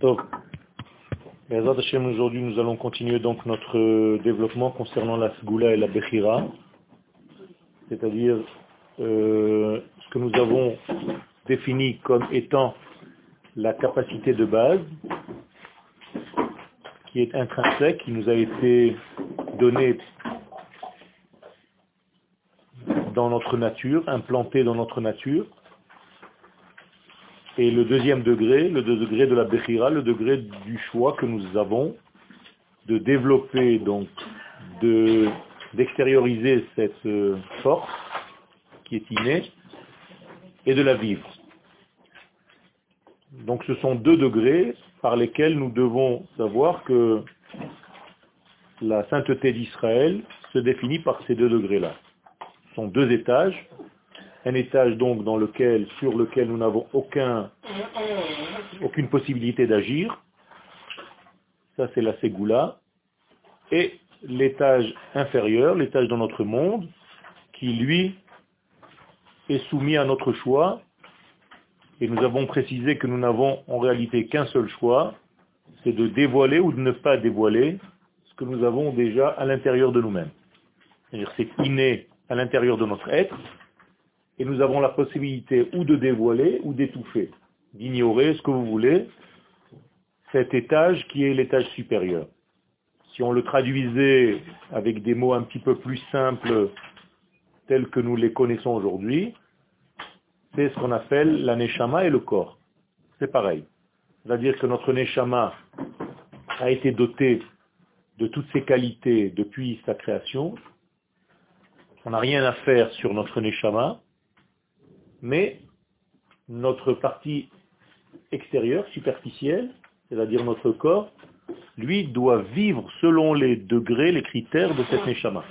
Donc, aujourd'hui nous allons continuer donc notre développement concernant la Sgoula et la Bechira, c'est-à-dire euh, ce que nous avons défini comme étant la capacité de base qui est intrinsèque, qui nous a été donnée dans notre nature, implantée dans notre nature, et le deuxième degré, le degré de la Bechira, le degré du choix que nous avons de développer, donc d'extérioriser cette euh, force qui est innée et de la vivre. Donc ce sont deux degrés par lesquels nous devons savoir que la sainteté d'Israël se définit par ces deux degrés-là. Ce sont deux étages un étage donc dans lequel, sur lequel nous n'avons aucun, aucune possibilité d'agir. Ça c'est la Ségoula. Et l'étage inférieur, l'étage dans notre monde, qui lui est soumis à notre choix. Et nous avons précisé que nous n'avons en réalité qu'un seul choix, c'est de dévoiler ou de ne pas dévoiler ce que nous avons déjà à l'intérieur de nous-mêmes. C'est-à-dire c'est inné à l'intérieur de notre être, et nous avons la possibilité ou de dévoiler ou d'étouffer, d'ignorer ce que vous voulez, cet étage qui est l'étage supérieur. Si on le traduisait avec des mots un petit peu plus simples tels que nous les connaissons aujourd'hui, c'est ce qu'on appelle la neshama et le corps. C'est pareil. C'est-à-dire que notre neshama a été doté de toutes ses qualités depuis sa création. On n'a rien à faire sur notre neshama, mais notre partie extérieure, superficielle, c'est-à-dire notre corps, lui doit vivre selon les degrés, les critères de cette neshama.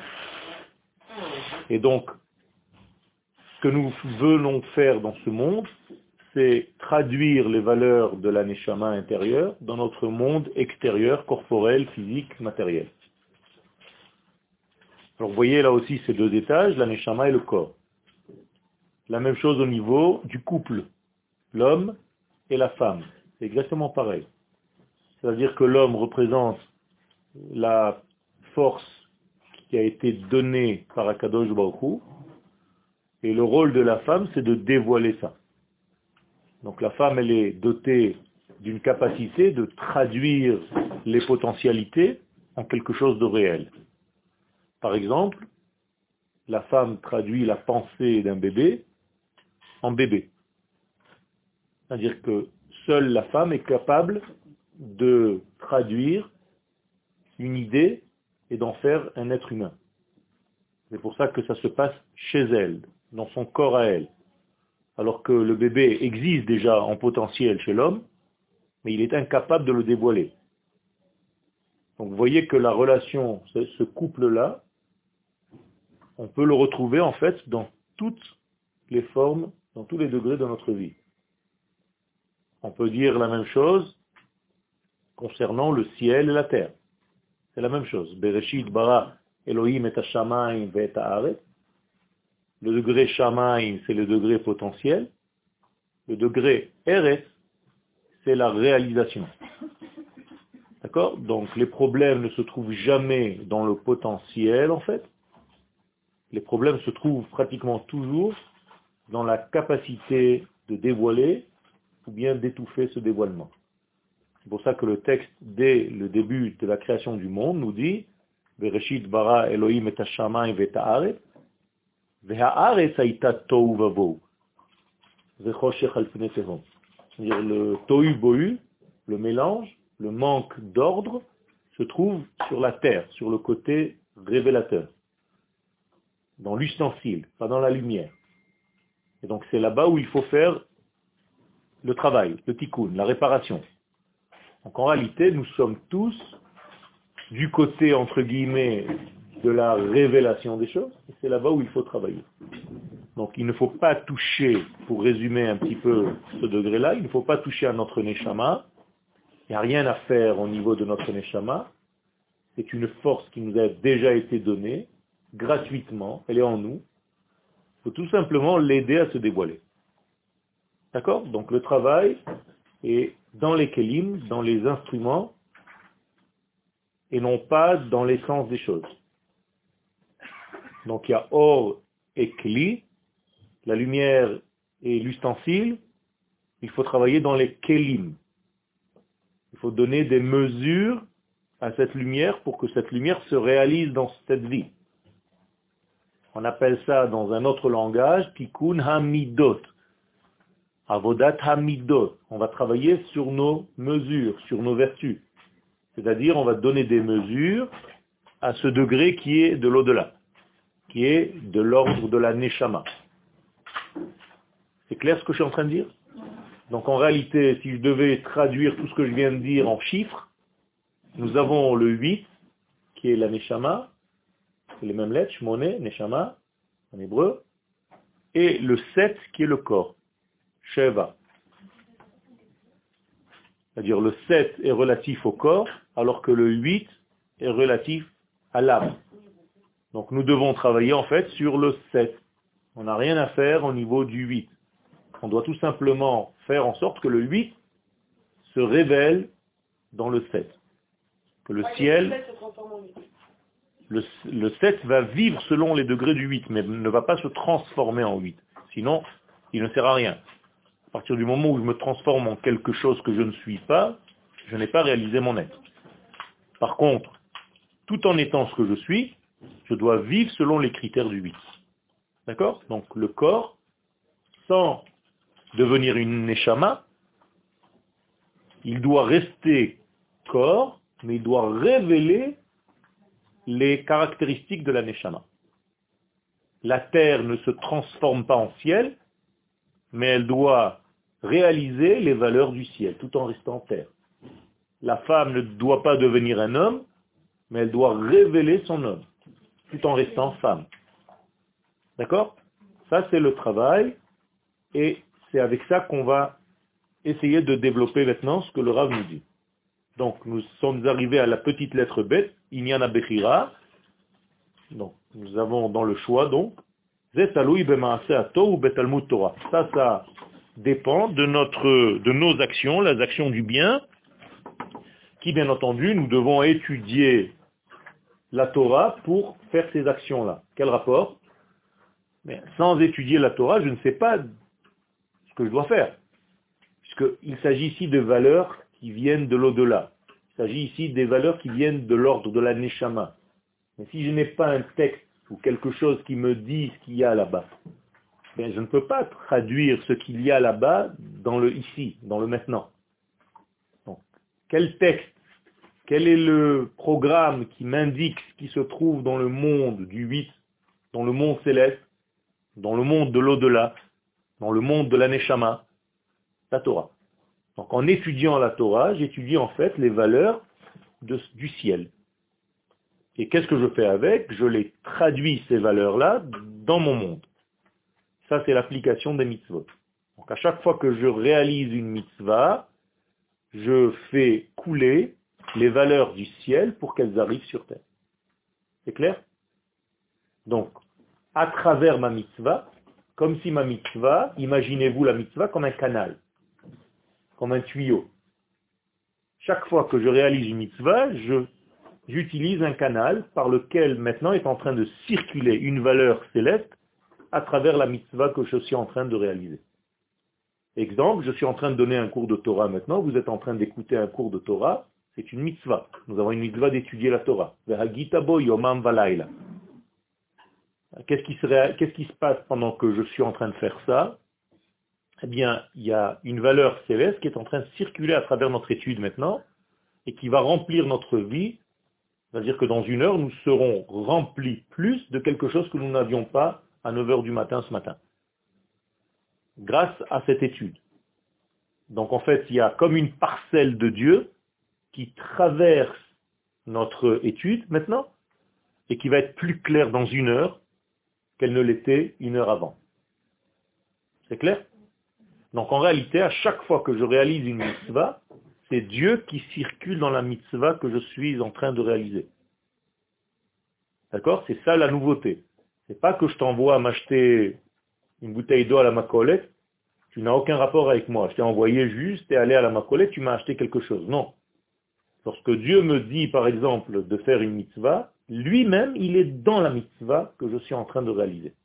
Et donc, ce que nous venons faire dans ce monde, c'est traduire les valeurs de la neshama intérieure dans notre monde extérieur, corporel, physique, matériel. Alors vous voyez là aussi ces deux étages, la neshama et le corps. La même chose au niveau du couple, l'homme et la femme. C'est exactement pareil. C'est-à-dire que l'homme représente la force qui a été donnée par Akadosh Baruch et le rôle de la femme, c'est de dévoiler ça. Donc la femme, elle est dotée d'une capacité de traduire les potentialités en quelque chose de réel. Par exemple, la femme traduit la pensée d'un bébé en bébé. C'est-à-dire que seule la femme est capable de traduire une idée et d'en faire un être humain. C'est pour ça que ça se passe chez elle, dans son corps à elle. Alors que le bébé existe déjà en potentiel chez l'homme, mais il est incapable de le dévoiler. Donc vous voyez que la relation, ce couple-là, on peut le retrouver en fait dans toutes les formes dans tous les degrés de notre vie. On peut dire la même chose concernant le ciel et la terre. C'est la même chose. Bereshit bara Elohim et et Le degré shamaim, c'est le degré potentiel. Le degré eres, c'est la réalisation. D'accord? Donc les problèmes ne se trouvent jamais dans le potentiel, en fait. Les problèmes se trouvent pratiquement toujours dans la capacité de dévoiler ou bien d'étouffer ce dévoilement. C'est pour ça que le texte, dès le début de la création du monde, nous dit Bereshit bara Elohim et aita tohu vavou. C'est-à-dire le tohu bohu, le mélange, le manque d'ordre, se trouve sur la terre, sur le côté révélateur, dans l'ustensile, pas dans la lumière. Et donc c'est là-bas où il faut faire le travail, le tikkun, la réparation. Donc en réalité, nous sommes tous du côté, entre guillemets, de la révélation des choses, et c'est là-bas où il faut travailler. Donc il ne faut pas toucher, pour résumer un petit peu ce degré-là, il ne faut pas toucher à notre neshama, il n'y a rien à faire au niveau de notre neshama, c'est une force qui nous a déjà été donnée, gratuitement, elle est en nous, tout simplement l'aider à se dévoiler. D'accord? Donc le travail, est dans les kelim, dans les instruments, et non pas dans l'essence des choses. Donc il y a or et kli, la lumière et l'ustensile, il faut travailler dans les kelim. Il faut donner des mesures à cette lumière pour que cette lumière se réalise dans cette vie. On appelle ça dans un autre langage tikkun hamidot. Avodat hamidot. On va travailler sur nos mesures, sur nos vertus. C'est-à-dire, on va donner des mesures à ce degré qui est de l'au-delà, qui est de l'ordre de la neshama. C'est clair ce que je suis en train de dire? Donc en réalité, si je devais traduire tout ce que je viens de dire en chiffres, nous avons le 8, qui est la neshama, les mêmes lettres, shmoné, neshama, en hébreu, et le 7, qui est le corps, sheva. C'est-à-dire le 7 est relatif au corps, alors que le 8 est relatif à l'âme. Donc nous devons travailler en fait sur le 7. On n'a rien à faire au niveau du 8. On doit tout simplement faire en sorte que le 8 se révèle dans le 7. Que le ciel, le, le 7 va vivre selon les degrés du 8, mais ne va pas se transformer en 8. Sinon, il ne sert à rien. À partir du moment où je me transforme en quelque chose que je ne suis pas, je n'ai pas réalisé mon être. Par contre, tout en étant ce que je suis, je dois vivre selon les critères du 8. D'accord? Donc le corps, sans devenir une neshama, il doit rester corps, mais il doit révéler les caractéristiques de la neshama. La terre ne se transforme pas en ciel, mais elle doit réaliser les valeurs du ciel, tout en restant terre. La femme ne doit pas devenir un homme, mais elle doit révéler son homme, tout en restant femme. D'accord? Ça, c'est le travail, et c'est avec ça qu'on va essayer de développer maintenant ce que le Rav nous dit. Donc, nous sommes arrivés à la petite lettre bête, Inyana Bechira. Donc, nous avons dans le choix, donc, Torah. Ça, ça dépend de, notre, de nos actions, les actions du bien, qui, bien entendu, nous devons étudier la Torah pour faire ces actions-là. Quel rapport? Mais Sans étudier la Torah, je ne sais pas ce que je dois faire. Puisqu'il s'agit ici de valeurs qui viennent de l'au-delà. Il s'agit ici des valeurs qui viennent de l'ordre de la Neshama. Mais si je n'ai pas un texte ou quelque chose qui me dit ce qu'il y a là-bas, ben, je ne peux pas traduire ce qu'il y a là-bas dans le ici, dans le maintenant. Quel texte, quel est le programme qui m'indique ce qui se trouve dans le monde du 8, dans le monde céleste, dans le monde de l'au-delà, dans le monde de l'aneshama La Torah. Donc en étudiant la Torah, j'étudie en fait les valeurs du ciel. Et qu'est-ce que je fais avec? Je les traduis, ces valeurs-là, dans mon monde. Ça, c'est l'application des mitzvot. Donc à chaque fois que je réalise une mitzvah, je fais couler les valeurs du ciel pour qu'elles arrivent sur terre. C'est clair? Donc, à travers ma mitzvah, comme si ma mitzvah, imaginez-vous la mitzvah comme un canal, comme un tuyau. Chaque fois que je réalise une mitzvah, j'utilise un canal par lequel maintenant est en train de circuler une valeur céleste à travers la mitzvah que je suis en train de réaliser. Exemple, je suis en train de donner un cours de Torah maintenant, vous êtes en train d'écouter un cours de Torah, c'est une mitzvah. Nous avons une mitzvah d'étudier la Torah. Qu'est-ce qui, qui se passe pendant que je suis en train de faire ça? Eh bien, il y a une valeur céleste qui est en train de circuler à travers notre étude maintenant et qui va remplir notre vie. C'est-à-dire que dans une heure, nous serons remplis plus de quelque chose que nous n'avions pas à 9h du matin ce matin. Grâce à cette étude. Donc en fait, il y a comme une parcelle de Dieu qui traverse notre étude maintenant et qui va être plus claire dans une heure qu'elle ne l'était une heure avant. C'est clair? Donc en réalité, à chaque fois que je réalise une mitzvah, c'est Dieu qui circule dans la mitzvah que je suis en train de réaliser. D'accord? C'est ça la nouveauté. C'est pas que je t'envoie à m'acheter une bouteille d'eau à la macolette Tu n'as aucun rapport avec moi. Je t'ai envoyé juste, et allé à la macolette, tu m'as acheté quelque chose. Non. Lorsque Dieu me dit, par exemple, de faire une mitzvah, lui-même, il est dans la mitzvah que je suis en train de réaliser.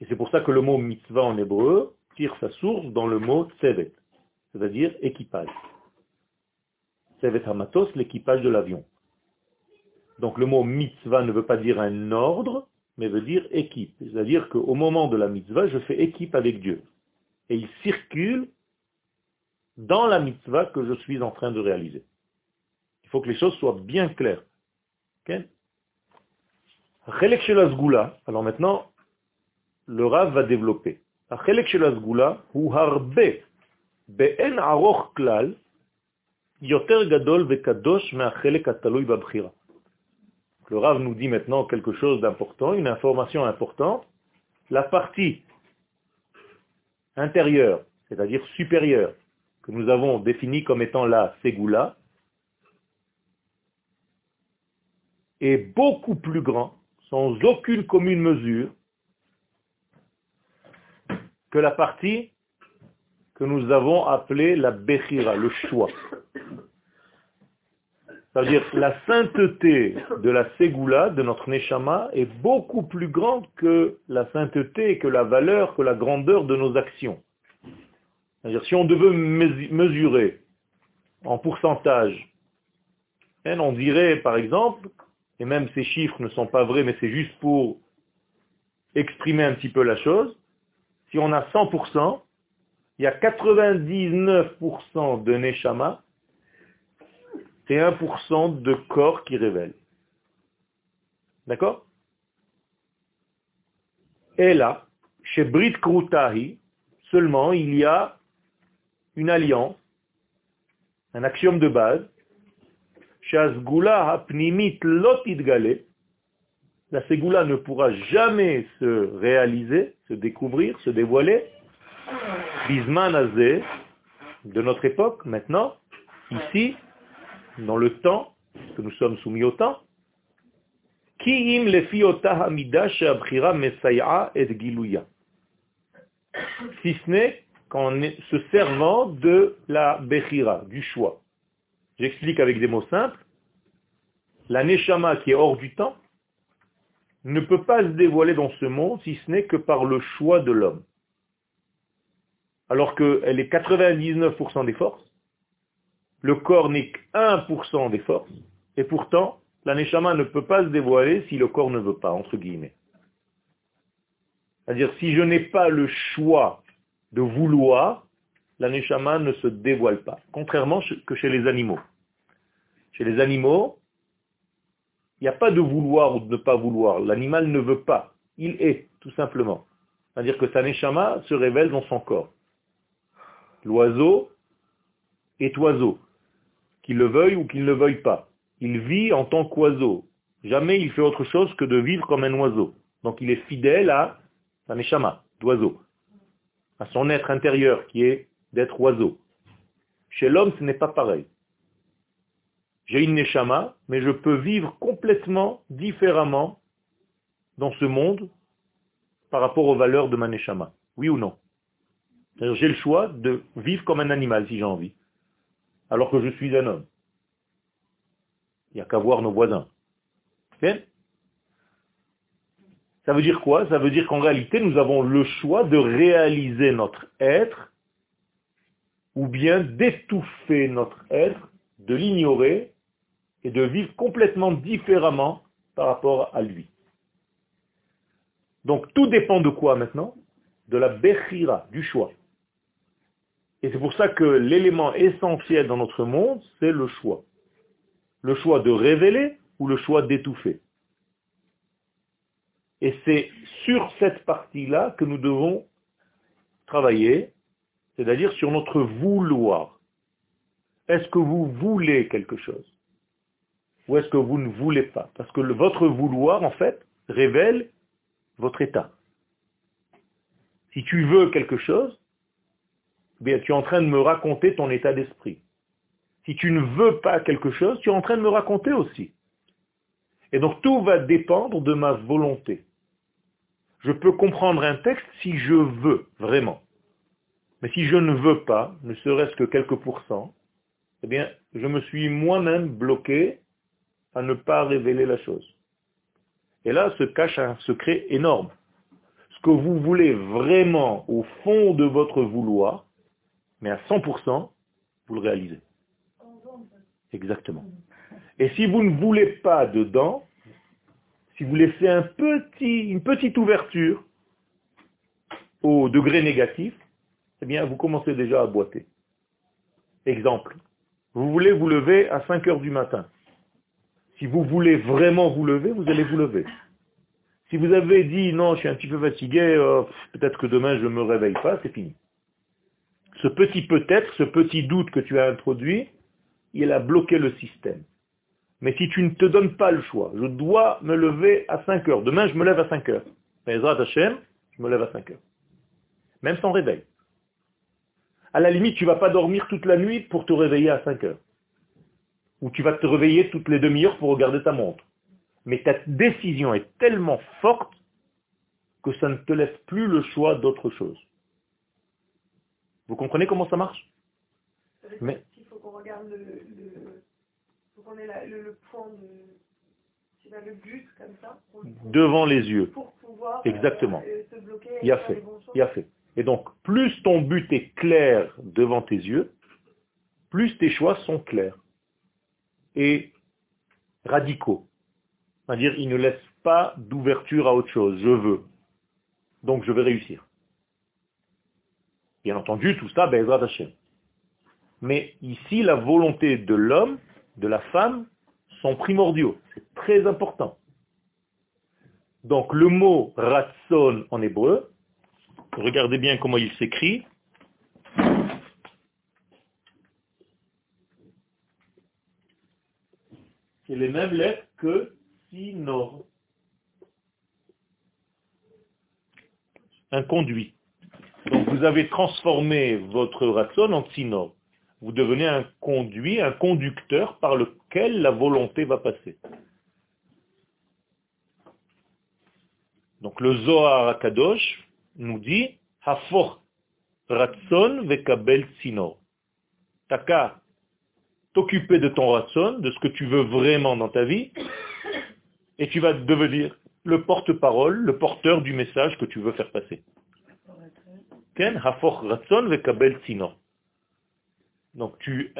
Et c'est pour ça que le mot mitzvah en hébreu tire sa source dans le mot tsevet, c'est-à-dire équipage. Tsevet hamatos, l'équipage de l'avion. Donc le mot mitzvah ne veut pas dire un ordre, mais veut dire équipe. C'est-à-dire qu'au moment de la mitzvah, je fais équipe avec Dieu. Et il circule dans la mitzvah que je suis en train de réaliser. Il faut que les choses soient bien claires. Alors maintenant, le Rav va développer. Le Rav nous dit maintenant quelque chose d'important, une information importante. La partie intérieure, c'est-à-dire supérieure, que nous avons définie comme étant la Ségoula, est beaucoup plus grand, sans aucune commune mesure, que la partie que nous avons appelée la Bechira, le choix. C'est-à-dire la sainteté de la Ségoula, de notre Neshama, est beaucoup plus grande que la sainteté, que la valeur, que la grandeur de nos actions. C'est-à-dire si on devait mesurer en pourcentage, hein, on dirait par exemple, et même ces chiffres ne sont pas vrais, mais c'est juste pour exprimer un petit peu la chose, si on a 100%, il y a 99% de Neshama c'est 1% de corps qui révèle. D'accord? Et là, chez Brit Krutahi, seulement il y a une alliance, un axiome de base, la Ségoula ne pourra jamais se réaliser, se découvrir, se dévoiler, Bisman de notre époque, maintenant, ici, dans le temps, que nous sommes soumis au temps, si ce n'est qu'en se servant de la Bechira, du choix. J'explique avec des mots simples. La Neshama qui est hors du temps ne peut pas se dévoiler dans ce monde si ce n'est que par le choix de l'homme. Alors qu'elle est 99% des forces, le corps n'est que 1% des forces, et pourtant, la ne peut pas se dévoiler si le corps ne veut pas, entre guillemets. C'est-à-dire, si je n'ai pas le choix de vouloir, la ne se dévoile pas, contrairement que chez les animaux. Chez les animaux, il n'y a pas de vouloir ou de ne pas vouloir. L'animal ne veut pas. Il est, tout simplement. C'est-à-dire que sa neshama se révèle dans son corps. L'oiseau est oiseau qu'il le veuille ou qu'il ne le veuille pas. Il vit en tant qu'oiseau. Jamais il fait autre chose que de vivre comme un oiseau. Donc il est fidèle à sa neshama, d'oiseau, à son être intérieur qui est d'être oiseau. Chez l'homme, ce n'est pas pareil. J'ai une neshama, mais je peux vivre complètement différemment dans ce monde par rapport aux valeurs de ma neshama. Oui ou non? J'ai le choix de vivre comme un animal si j'ai envie alors que je suis un homme. Il n'y a qu'à voir nos voisins. Ça veut dire quoi? Ça veut dire qu'en réalité, nous avons le choix de réaliser notre être ou bien d'étouffer notre être, de l'ignorer et de vivre complètement différemment par rapport à lui. Donc tout dépend de quoi maintenant? De la bechira, du choix. Et c'est pour ça que l'élément essentiel dans notre monde, c'est le choix. Le choix de révéler ou le choix d'étouffer. Et c'est sur cette partie-là que nous devons travailler, c'est-à-dire sur notre vouloir. Est-ce que vous voulez quelque chose? Ou est-ce que vous ne voulez pas? Parce que votre vouloir, en fait, révèle votre état. Si tu veux quelque chose, tu es en train de me raconter ton état d'esprit. Si tu ne veux pas quelque chose, tu es en train de me raconter aussi. Et donc tout va dépendre de ma volonté. Je peux comprendre un texte si je veux, vraiment. Mais si je ne veux pas, ne serait-ce que quelques pourcents, eh bien, je me suis moi-même bloqué à ne pas révéler la chose. Et là se cache un secret énorme. Ce que vous voulez vraiment au fond de votre vouloir, mais à 100%, vous le réalisez. Exactement. Et si vous ne voulez pas dedans, si vous laissez un petit, une petite ouverture au degré négatif, eh bien, vous commencez déjà à boiter. Exemple, vous voulez vous lever à 5 heures du matin. Si vous voulez vraiment vous lever, vous allez vous lever. Si vous avez dit non, je suis un petit peu fatigué, euh, peut-être que demain je ne me réveille pas, c'est fini. Ce petit peut-être, ce petit doute que tu as introduit, il a bloqué le système. Mais si tu ne te donnes pas le choix, je dois me lever à 5 heures. Demain, je me lève à 5 heures. Hashem, je me lève à 5 heures. Même sans réveil. À la limite, tu ne vas pas dormir toute la nuit pour te réveiller à 5 heures. Ou tu vas te réveiller toutes les demi-heures pour regarder ta montre. Mais ta décision est tellement forte que ça ne te laisse plus le choix d'autre chose. Vous comprenez comment ça marche? Mais il faut qu'on regarde le, faut qu'on ait le, point de le but comme ça devant les yeux. Pour pouvoir Exactement. Euh, se bloquer il a fait. Il a fait. Et donc, plus ton but est clair devant tes yeux, plus tes choix sont clairs et radicaux. C'est-à-dire, ils ne laissent pas d'ouverture à autre chose. Je veux. Donc, je vais réussir. Bien entendu, tout ça, ben, Hashem. Mais ici, la volonté de l'homme, de la femme, sont primordiaux. C'est très important. Donc, le mot ratson en hébreu, Regardez bien comment il s'écrit. C'est les mêmes lettres que sinor. Un conduit. Donc vous avez transformé votre ratson en sinor. Vous devenez un conduit, un conducteur par lequel la volonté va passer. Donc le Zohar Akadosh nous dit Hafor Ratson Vekabel Sinor. T'as t'occuper de ton ratson, de ce que tu veux vraiment dans ta vie, et tu vas devenir le porte-parole, le porteur du message que tu veux faire passer. Donc tu,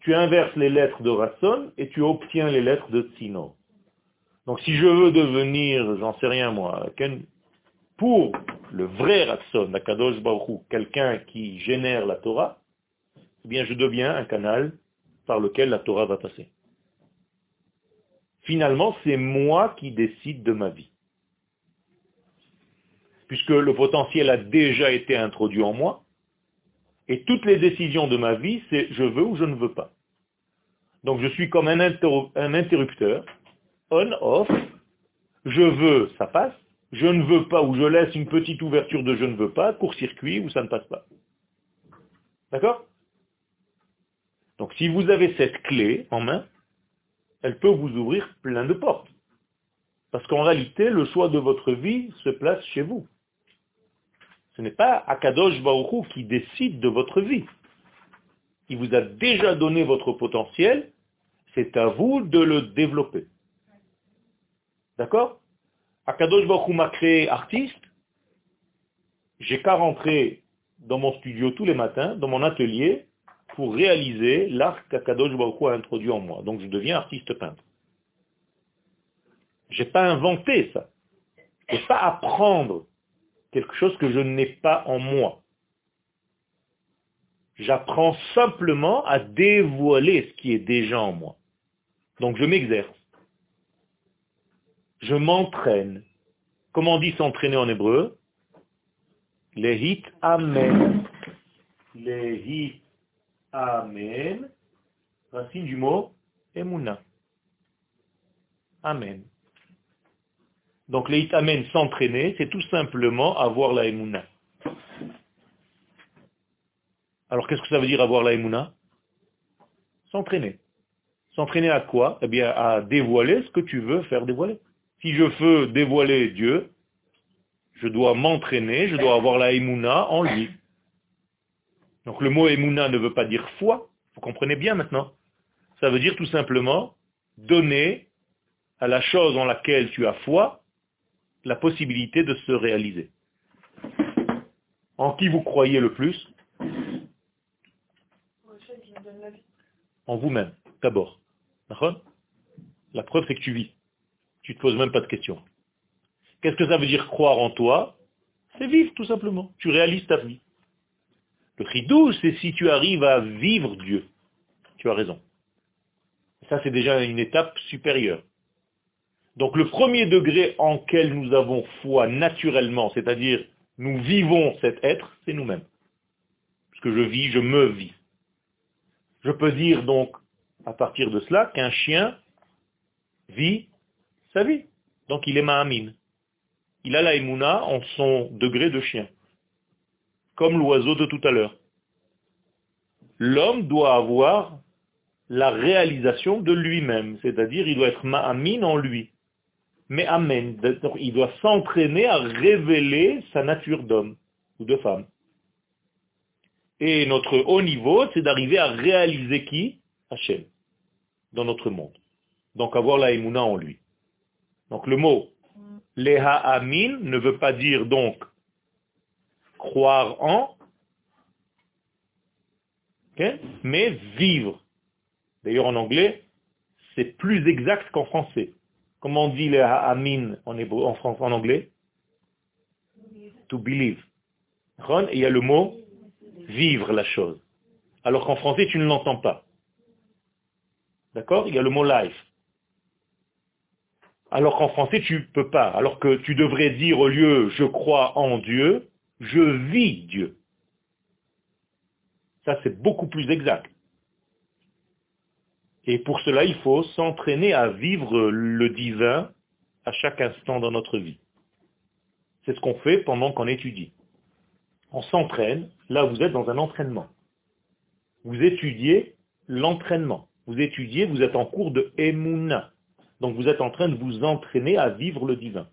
tu, inverses les lettres de Ratson et tu obtiens les lettres de Sinor. Donc si je veux devenir, j'en sais rien moi, pour le vrai Ratson, Akadosh Baruch quelqu'un qui génère la Torah, eh bien je deviens un canal par lequel la Torah va passer. Finalement, c'est moi qui décide de ma vie. Puisque le potentiel a déjà été introduit en moi, et toutes les décisions de ma vie, c'est je veux ou je ne veux pas. Donc je suis comme un, interrupteur, on-off, je veux, ça passe, je ne veux pas, ou je laisse une petite ouverture de je ne veux pas, court-circuit, ou ça ne passe pas. D'accord? Donc si vous avez cette clé en main, elle peut vous ouvrir plein de portes. Parce qu'en réalité, le choix de votre vie se place chez vous. Ce n'est pas Akadosh Baruch qui décide de votre vie. Il vous a déjà donné votre potentiel, c'est à vous de le développer. D'accord? Akadosh Baruch m'a créé artiste, j'ai qu'à rentrer dans mon studio tous les matins, dans mon atelier, pour réaliser l'art qu'Akadosh Baruch a introduit en moi. Donc je deviens artiste peintre. Je n'ai pas inventé ça. Je n'ai pas apprendre quelque chose que je n'ai pas en moi. J'apprends simplement à dévoiler ce qui est déjà en moi. Donc je m'exerce je m'entraîne. Comment on dit s'entraîner en hébreu hit amen. Amen. Racine du mot emuna. Amen. Donc hit amen, s'entraîner, c'est tout simplement avoir la emuna. Alors qu'est-ce que ça veut dire avoir la emuna S'entraîner. S'entraîner à quoi? Eh bien à dévoiler ce que tu veux faire dévoiler. Si je veux dévoiler Dieu, Je dois m'entraîner, je dois avoir la émouna en lui. Donc le mot émouna ne veut pas dire foi, vous comprenez bien maintenant. Ça veut dire tout simplement donner à la chose en laquelle tu as foi la possibilité de se réaliser. En qui vous croyez le plus? En vous-même, d'abord. La preuve, c'est que tu vis. Tu ne te poses même pas de questions. Qu'est-ce que ça veut dire croire en toi? C'est vivre, tout simplement. Tu réalises ta vie. Le ridou, c'est si tu arrives à vivre Dieu. Tu as raison. Ça, c'est déjà une étape supérieure. Donc le premier degré en quel nous avons foi naturellement, c'est-à-dire nous vivons cet être, c'est nous-mêmes. Parce que je vis, je me vis. Je peux dire donc, à partir de cela, qu'un chien vit sa vie. Donc il est ma'amine. Il a la émouna en son degré de chien. Comme l'oiseau de tout à l'heure. L'homme doit avoir la réalisation de lui-même, c'est-à-dire il doit être ma'amine en lui. Mais amen, il doit s'entraîner à révéler sa nature d'homme ou de femme. Et notre haut niveau, c'est d'arriver à réaliser qui? Hachem, dans notre monde. Donc avoir la émouna en lui. Donc le mot Leha Amin ne veut pas dire donc croire en, mais vivre. D'ailleurs en anglais, c'est plus exact qu'en français. Comment on dit Leha Amin en, en, en anglais? To believe. Et il y a le mot vivre la chose. Alors qu'en français, tu ne l'entends pas. D'accord? Il y a le mot life. Alors qu'en français, tu ne peux pas. Alors que tu devrais dire au lieu je crois en Dieu, je vis Dieu. Ça, c'est beaucoup plus exact. Et pour cela, il faut s'entraîner à vivre le divin à chaque instant dans notre vie. C'est ce qu'on fait pendant qu'on étudie on s'entraîne, là vous êtes dans un entraînement. Vous étudiez l'entraînement. Vous étudiez, vous êtes en cours de Emouna. Donc vous êtes en train de vous entraîner à vivre le divin.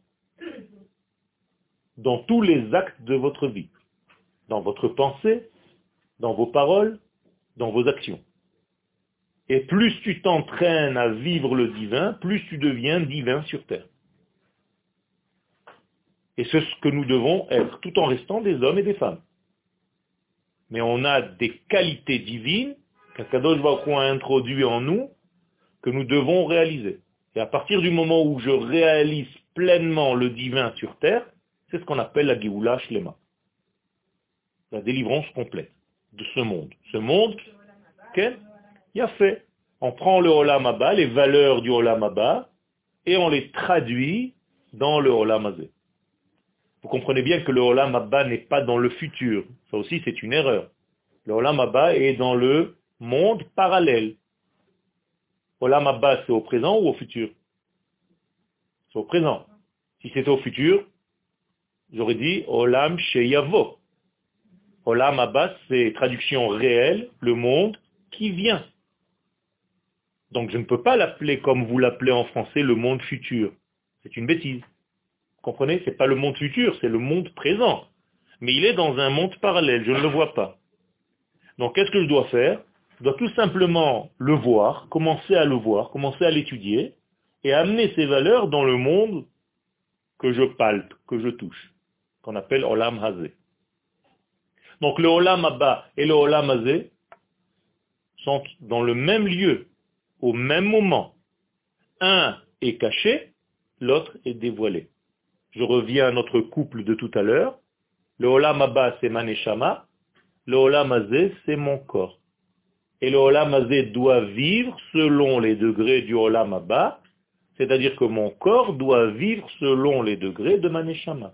Dans tous les actes de votre vie. Dans votre pensée, dans vos paroles, dans vos actions. Et plus tu t'entraînes à vivre le divin, plus tu deviens divin sur terre. Et c'est ce que nous devons être, tout en restant des hommes et des femmes. Mais on a des qualités divines qu'Akadosh Baruch a introduit en nous, que nous devons réaliser. Et à partir du moment où je réalise pleinement le divin sur terre, c'est ce qu'on appelle la Géoula Shlema. La délivrance complète de ce monde. Ce monde, qu'est il a fait. On prend le Olam Abba, les valeurs du Olam Abba, et on les traduit dans le Olam Azé. Vous comprenez bien que le Olam Abba n'est pas dans le futur. Ça aussi, c'est une erreur. Le Olam Abba est dans le monde parallèle. Olam Abba, c'est au présent ou au futur? C'est au présent. Si c'était au futur, j'aurais dit Olam Sheyavo. Olam Abba, c'est traduction réelle, le monde qui vient. Donc je ne peux pas l'appeler comme vous l'appelez en français le monde futur. C'est une bêtise comprenez? Ce n'est pas le monde futur, c'est le monde présent. Mais il est dans un monde parallèle, je ne le vois pas. Donc qu'est-ce que je dois faire? Je dois tout simplement le voir, commencer à le voir, commencer à l'étudier, et amener ces valeurs dans le monde que je palpe, que je touche, qu'on appelle Olam Hazé. Donc le Olam et le Olam Hazé sont dans le même lieu, au même moment. Un est caché, l'autre est dévoilé je reviens à notre couple de tout à l'heure, le Olam c'est Maneshama, le Olam Azé c'est mon corps. Et le Olam Azé doit vivre selon les degrés du Olam Abba, c'est-à-dire que mon corps doit vivre selon les degrés de Maneshama.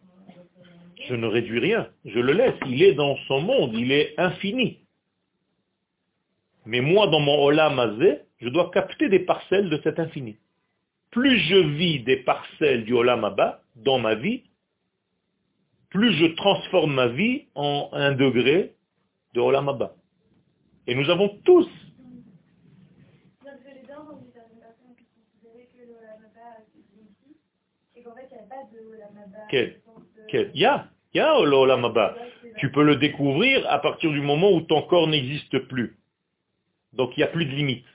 Je ne réduis rien, je le laisse. Il est dans son monde, il est infini. Mais moi, dans mon olam azé, je dois capter des parcelles de cet infini. Plus je vis des parcelles du olam abba dans ma vie, plus je transforme ma vie en un degré de olam abba. Et nous avons tous quel, Il y a, il y a l'olam abba. Tu peux le découvrir à partir du moment où ton corps n'existe plus. Donc il n'y a plus de limite.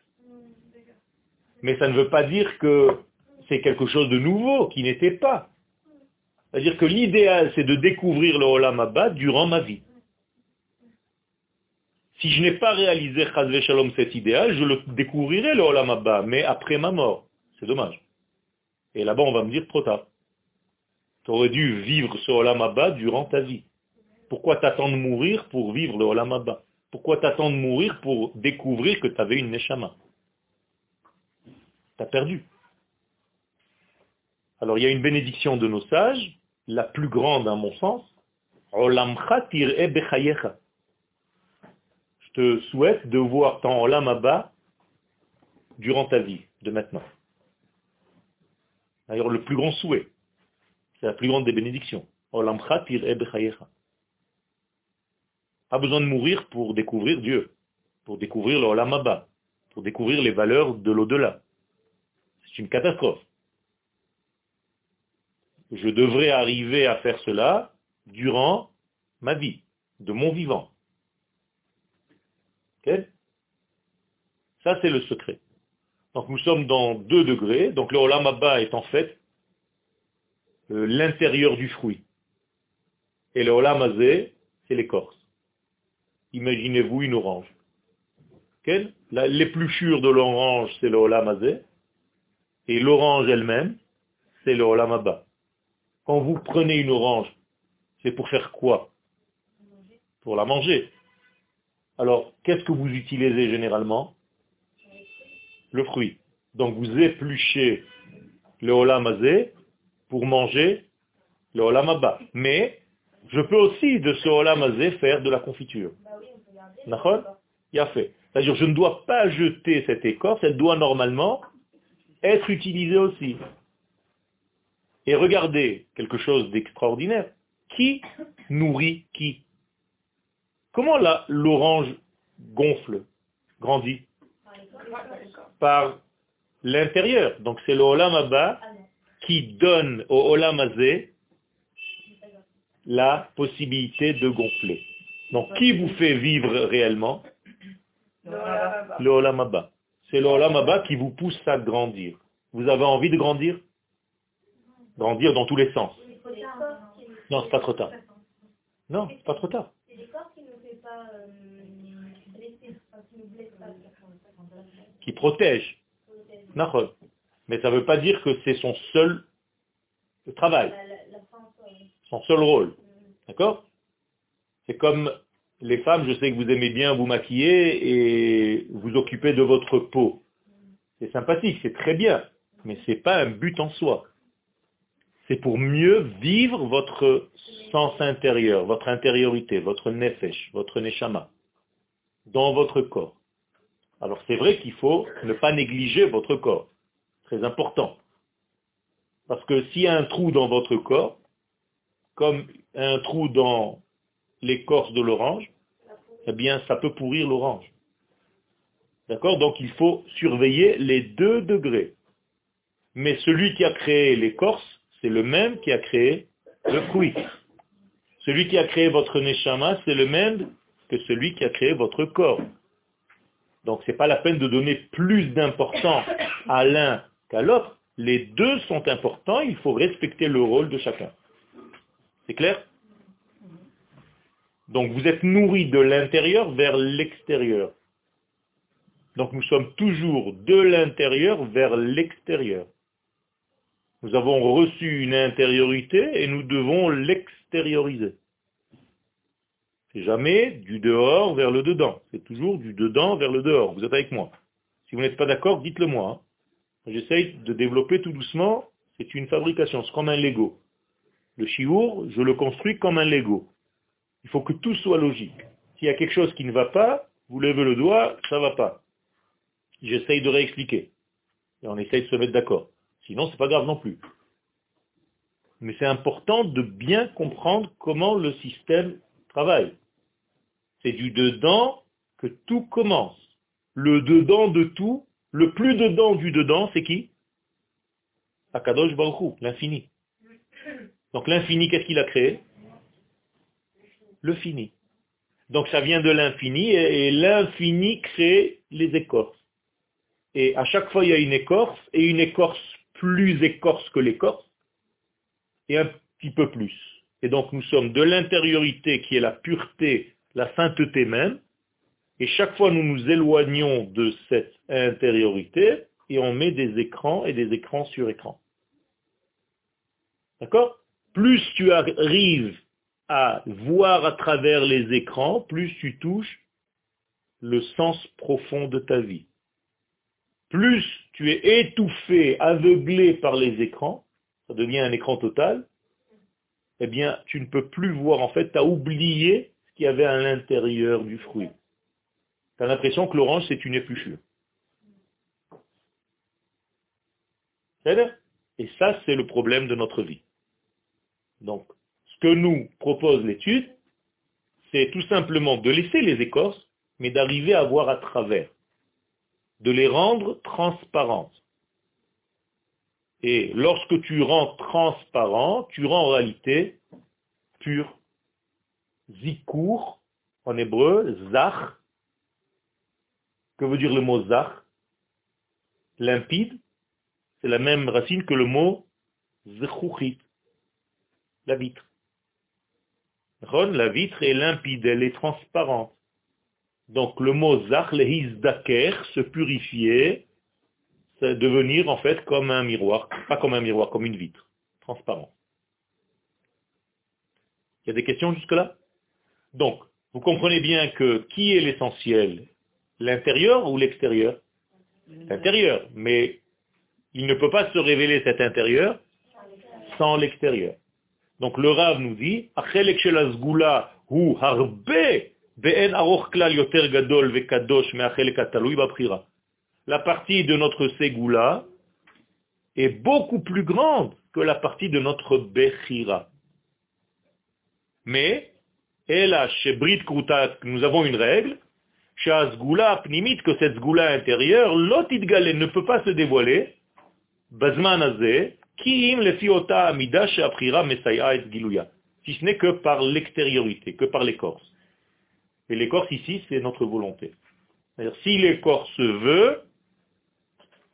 Mais ça ne veut pas dire que c'est quelque chose de nouveau qui n'était pas. C'est-à-dire que l'idéal, c'est de découvrir le Olam durant ma vie. Si je n'ai pas réalisé Chazve Shalom cet idéal, je le découvrirai le Olam mais après ma mort. C'est dommage. Et là-bas, on va me dire trop tard. Tu aurais dû vivre ce Olam Abba durant ta vie. Pourquoi t'attends de mourir pour vivre le Olam Abba pourquoi t'attends de mourir pour découvrir que tu avais une neshama? T'as perdu. Alors il y a une bénédiction de nos sages, la plus grande à mon sens. Je te souhaite de voir ton olam abba durant ta vie, de maintenant. D'ailleurs, le plus grand souhait, c'est la plus grande des bénédictions. Olam pas besoin de mourir pour découvrir Dieu, pour découvrir le Olam pour découvrir les valeurs de l'au-delà. C'est une catastrophe. Je devrais arriver à faire cela durant ma vie, de mon vivant. Ça, c'est le secret. Donc nous sommes dans deux degrés. Donc le est en fait l'intérieur du fruit. Et le Olam c'est l'écorce. Imaginez-vous une orange. L'épluchure de l'orange, c'est le olam et l'orange elle-même, c'est le olam Quand vous prenez une orange, c'est pour faire quoi? Pour la manger. Alors, qu'est-ce que vous utilisez généralement? Le fruit. Donc vous épluchez le olam pour manger le olam Mais je peux aussi de ce olam faire de la confiture. Il a fait. C'est-à-dire, je ne dois pas jeter cette écorce, elle doit normalement être utilisée aussi. Et regardez quelque chose d'extraordinaire. Qui nourrit qui? Comment l'orange gonfle, grandit? Par l'intérieur. Donc c'est le olam qui donne au olam la possibilité de gonfler. Donc, qui vous fait vivre réellement? Le Olam C'est le Olam qui vous pousse à grandir. Vous avez envie de grandir? Grandir dans tous les sens. Non, c'est pas trop tard. Non, c'est pas trop tard. Qui protège. Mais ça ne veut pas dire que c'est son seul travail, son seul rôle. D'accord? C'est comme les femmes, je sais que vous aimez bien vous maquiller et vous occuper de votre peau. C'est sympathique, c'est très bien, mais ce n'est pas un but en soi. C'est pour mieux vivre votre sens intérieur, votre intériorité, votre nefesh, votre neshama, dans votre corps. Alors c'est vrai qu'il faut ne pas négliger votre corps. Très important. Parce que s'il y a un trou dans votre corps, comme un trou dans l'écorce de l'orange, eh bien, ça peut pourrir l'orange. D'accord? Donc, il faut surveiller les deux degrés. Mais celui qui a créé l'écorce, c'est le même qui a créé le fruit. Celui qui a créé votre neshama, c'est le même que celui qui a créé votre corps. Donc, ce n'est pas la peine de donner plus d'importance à l'un qu'à l'autre. Les deux sont importants, il faut respecter le rôle de chacun. C'est clair? Donc vous êtes nourri de l'intérieur vers l'extérieur. Donc nous sommes toujours de l'intérieur vers l'extérieur. Nous avons reçu une intériorité et nous devons l'extérioriser. C'est jamais du dehors vers le dedans. C'est toujours du dedans vers le dehors. Vous êtes avec moi. Si vous n'êtes pas d'accord, dites-le moi. J'essaye de développer tout doucement. C'est une fabrication. C'est comme un Lego. Le chiour, je le construis comme un Lego. Il faut que tout soit logique. S'il y a quelque chose qui ne va pas, vous levez le doigt, ça ne va pas. J'essaye de réexpliquer. Et on essaye de se mettre d'accord. Sinon, c'est pas grave non plus. Mais c'est important de bien comprendre comment le système travaille. C'est du dedans que tout commence. Le dedans de tout, le plus dedans du dedans, c'est qui? Akadosh Baruch l'infini. Donc l'infini, qu'est-ce qu'il a créé? Le fini. Donc ça vient de l'infini et, l'infini crée les écorces. Et à chaque fois, il y a une écorce et une écorce plus écorce que l'écorce et un petit peu plus. Et donc nous sommes de l'intériorité qui est la pureté, la sainteté même, et chaque fois nous nous éloignons de cette intériorité et on met des écrans et des écrans sur écran. D'accord? Plus tu arrives à voir à travers les écrans, plus tu touches le sens profond de ta vie. Plus tu es étouffé, aveuglé par les écrans, ça devient un écran total, eh bien, tu ne peux plus voir, en fait, tu as oublié ce qu'il y avait à l'intérieur du fruit. Tu as l'impression que l'orange, c'est une épluchure. Et ça, c'est le problème de notre vie. Donc, ce que nous propose l'étude, c'est tout simplement de laisser les écorces, mais d'arriver à voir à travers, de les rendre transparentes. Et lorsque tu rends transparent, tu rends en réalité pur. Zikour, en hébreu, zach. Que veut dire le mot zach? Limpide. C'est la même racine que le mot zechouchit, la vitre. La vitre est limpide, elle est transparente. Donc le mot zach, le daker, se purifier, c'est devenir en fait comme un miroir, pas comme un miroir, comme une vitre, transparent. Il y a des questions jusque-là? Donc, vous comprenez bien que qui est l'essentiel? L'intérieur ou l'extérieur L'intérieur. Mais il ne peut pas se révéler cet intérieur sans l'extérieur. Donc le Rav nous dit, la partie de notre Ségoula est beaucoup plus grande que la partie de notre Bechira. Mais, et là, chez Brit nous avons une règle, chez Asgoula Pnimit, que cette Zgoula intérieure, l'otidgale ne peut pas se dévoiler, Kiim Lefiota Amida Sheaprira Mesaya et Giluya, si ce n'est que par l'extériorité, que par l'écorce. Et l'écorce ici, c'est notre volonté. si l'écorce veut,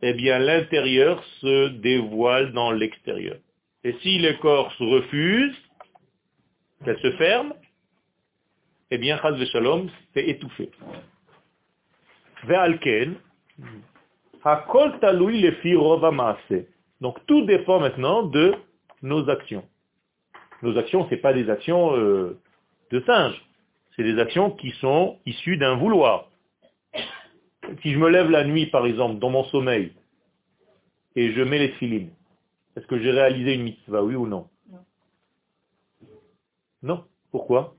eh bien l'intérieur se dévoile dans l'extérieur. Et si l'écorce refuse, qu'elle se ferme, eh bien, Chaz Shalom, c'est étouffé. Ve'alken, hakol taloui lefi Donc tout dépend maintenant de nos actions. Nos actions, ce pas des actions euh, de singe. C'est des actions qui sont issues d'un vouloir. Si je me lève la nuit, par exemple, dans mon sommeil, et je mets les filines, est-ce que j'ai réalisé une mitzvah, oui ou non? Non. Pourquoi?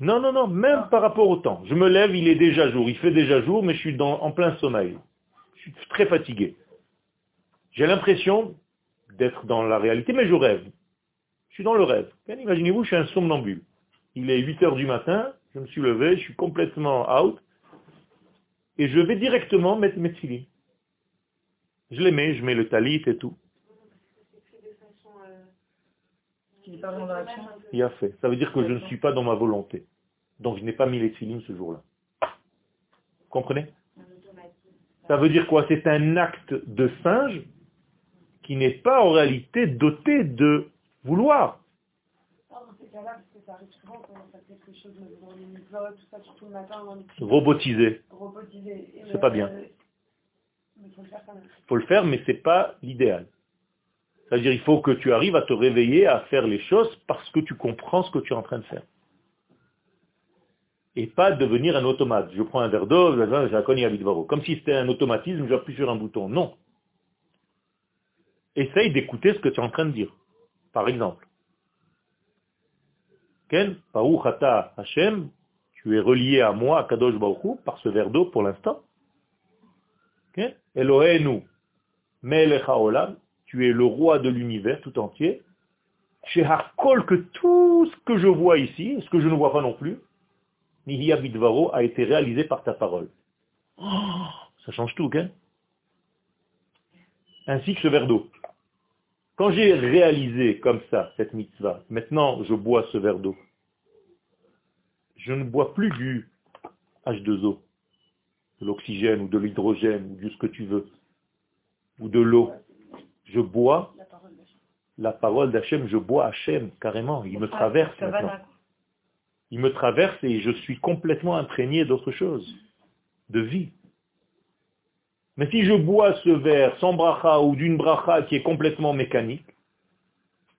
Non, non, non, même par rapport au temps. Je me lève, il est déjà jour, il fait déjà jour, mais je suis en plein sommeil. Je suis très fatigué. J'ai l'impression d'être dans la réalité, mais je rêve. Je suis dans le rêve. Imaginez-vous, je suis un somnambule. Il est 8 heures du matin, je me suis levé, je suis complètement out, et je vais directement mettre mes filines. Je les mets, je mets le talit et tout. Il a fait. Ça veut dire que je ne suis pas dans ma volonté. Donc je n'ai pas mis les filines ce jour-là. Comprenez? Ça veut dire quoi? C'est un acte de singe qui n'est pas en réalité doté de vouloir. Robotisé. C'est pas bien. Il faut le faire, mais ce n'est pas l'idéal. C'est-à-dire il faut que tu arrives à te réveiller, à faire les choses parce que tu comprends ce que tu es en train de faire. Et pas devenir un automate. Je prends un verre d'eau, comme si c'était un automatisme, j'appuie sur un bouton. Non. essaye d'écouter ce que tu es en train de dire. Par exemple. Ken, Hashem, tu es relié à moi, à Kadosh Baruch par ce verre d'eau pour l'instant. Elohenu, Melech Haolam, tu es le roi de l'univers tout entier. Chez Harkol, que tout ce que je vois ici, ce que je ne vois pas non plus, Nihia Bidvaro a été réalisé par ta parole. Oh, ça change tout, ok? Ainsi que ce verre d'eau. Quand j'ai réalisé comme ça cette mitzvah, maintenant je bois ce verre d'eau. Je ne bois plus du H2O, de l'oxygène ou de l'hydrogène ou de ce que tu veux, ou de l'eau. Je bois la parole d'Hachem, je bois Hachem carrément, il me traverse maintenant. Il me traverse et je suis complètement imprégné d'autre chose, de vie. Mais si je bois ce verre sans bracha ou d'une bracha qui est complètement mécanique,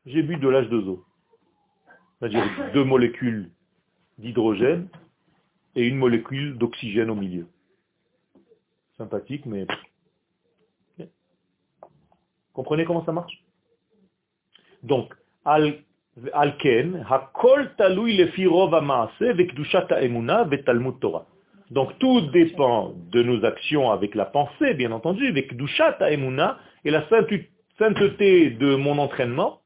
j'ai bu de l'âge de eau. C'est-à-dire deux molécules d'hydrogène et une molécule d'oxygène au milieu. Sympathique, mais... Comprenez comment ça marche? Donc, al donc tout dépend de nos actions avec la pensée, bien entendu, avec Dushata Emuna et la sainteté de mon entraînement,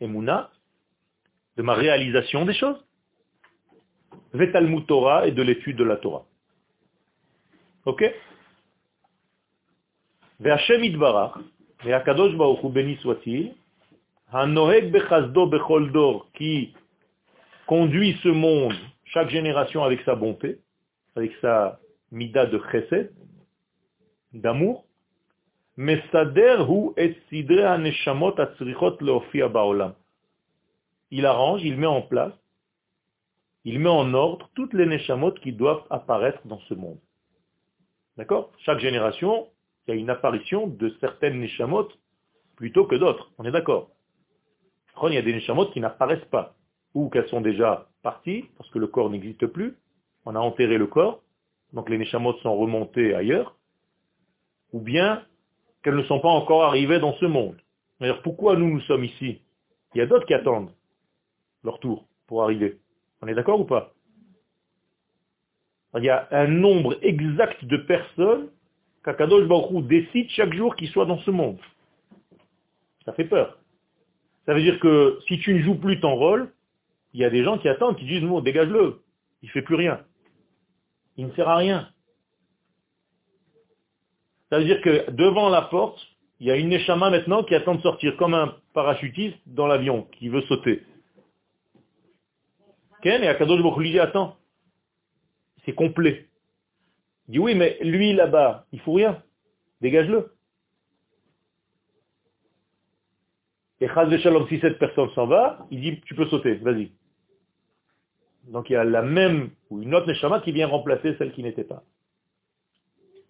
Emuna, de ma réalisation des choses, Vetalmut Torah et de l'étude de la Torah. Ok? Ve'Hashem Idbarach, Ve'Akadosh Baruch Hu béni soit-il, qui conduit ce monde, chaque génération avec sa bonté, avec sa mida de chesed, d'amour, il arrange, il met en place, il met en ordre toutes les neshamot qui doivent apparaître dans ce monde. D'accord? Chaque génération, y a une apparition de certaines neshamot plutôt que d'autres. On est d'accord il y a des neshamot qui n'apparaissent pas, ou qu'elles sont déjà parties, parce que le corps n'existe plus, on a enterré le corps, donc les neshamot sont remontés ailleurs, ou bien qu'elles ne sont pas encore arrivées dans ce monde. D'ailleurs, pourquoi nous, nous sommes ici? Il y a d'autres qui attendent leur tour pour arriver. On est d'accord ou pas? Il y a un nombre exact de personnes qu'Akadosh Baruch décide chaque jour qu'ils soient dans ce monde. Ça fait peur. Ça veut dire que si tu ne joues plus ton rôle, il y a des gens qui attendent, qui disent, non, dégage-le, il ne fait plus rien. Il ne sert à rien. Ça veut dire que devant la porte, il y a une Neshama maintenant qui attend de sortir, comme un parachutiste dans l'avion, qui veut sauter. Ken et Akadosh Baruch attends, c'est complet. Il dit, oui, mais lui là-bas, il faut rien. Dégage-le. Et Chaz Shalom, si cette personne s'en va, il dit, tu peux sauter, vas-y. Donc il y a la même, ou une autre Neshama qui vient remplacer celle qui n'était pas.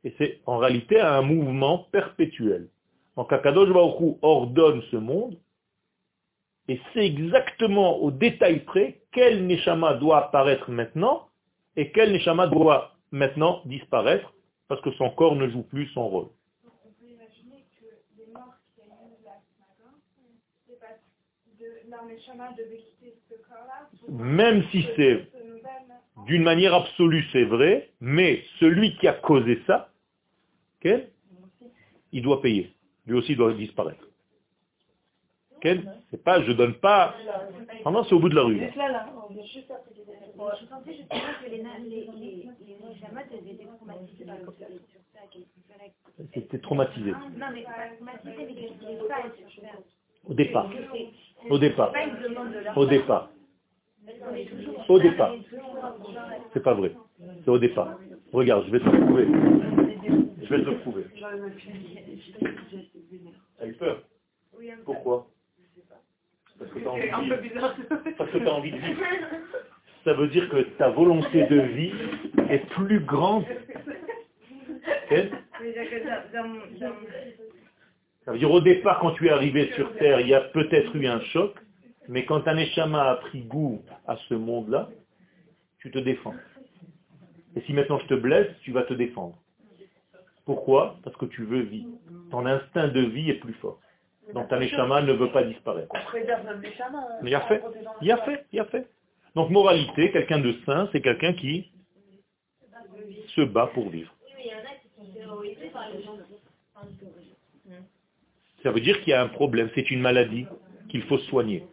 Et c'est en réalité un mouvement perpétuel. Donc Akadosh Baruch ordonne ce monde, et c'est exactement au détail près quel Neshama doit apparaître maintenant, et quel Neshama doit maintenant disparaître, parce que son corps ne joue plus son rôle. Même si c'est d'une manière absolue, c'est vrai, mais celui qui a causé ça, il doit payer. Lui aussi doit disparaître. C'est pas, je donne pas. Pendant c'est au bout de la rue. C'était traumatisé. Au départ. Au départ. Au départ. Au départ. C'est pas vrai. C'est au départ. Regarde, je vais te le prouver. Je vais te le prouver. T'as eu peur? Pourquoi? Parce que tu as envie de vivre. Parce que tu as envie de vivre. Ça veut dire que ta volonté de vie est plus grande. Ça veut dire au départ, quand tu es arrivé sur Terre, il y a peut-être eu un choc, mais quand un échama a pris goût à ce monde-là, tu te défends. Et si maintenant je te blesse, tu vas te défendre. Pourquoi? Parce que tu veux vivre. Ton instinct de vie est plus fort. Donc ta neshama ne veut pas disparaître. Neshama. Il a fait, il a fait, il a fait. Donc moralité, quelqu'un de saint, c'est quelqu'un qui se bat pour vivre. Ça veut dire qu'il y a un problème, c'est une maladie qu'il faut soigner.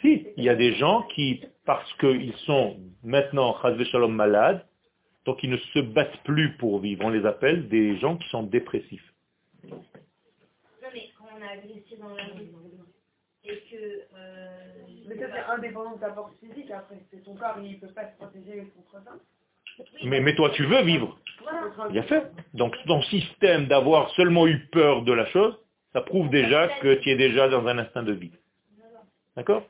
Si, il y a des gens qui, parce qu'ils sont maintenant, shalom, malades, donc ils ne se battent plus pour vivre. On les appelle des gens qui sont dépressifs. Non, mais quand on a agressé dans la vie et que... Euh, mais ça, c'est indépendant de ta force physique, après. C'est ton corps, il ne peut pas se protéger contre ça. Mais, mais toi, tu veux vivre. Il a fait. Donc ton système d'avoir seulement eu peur de la chose, ça prouve déjà que tu es déjà dans un instinct de vie. D'accord?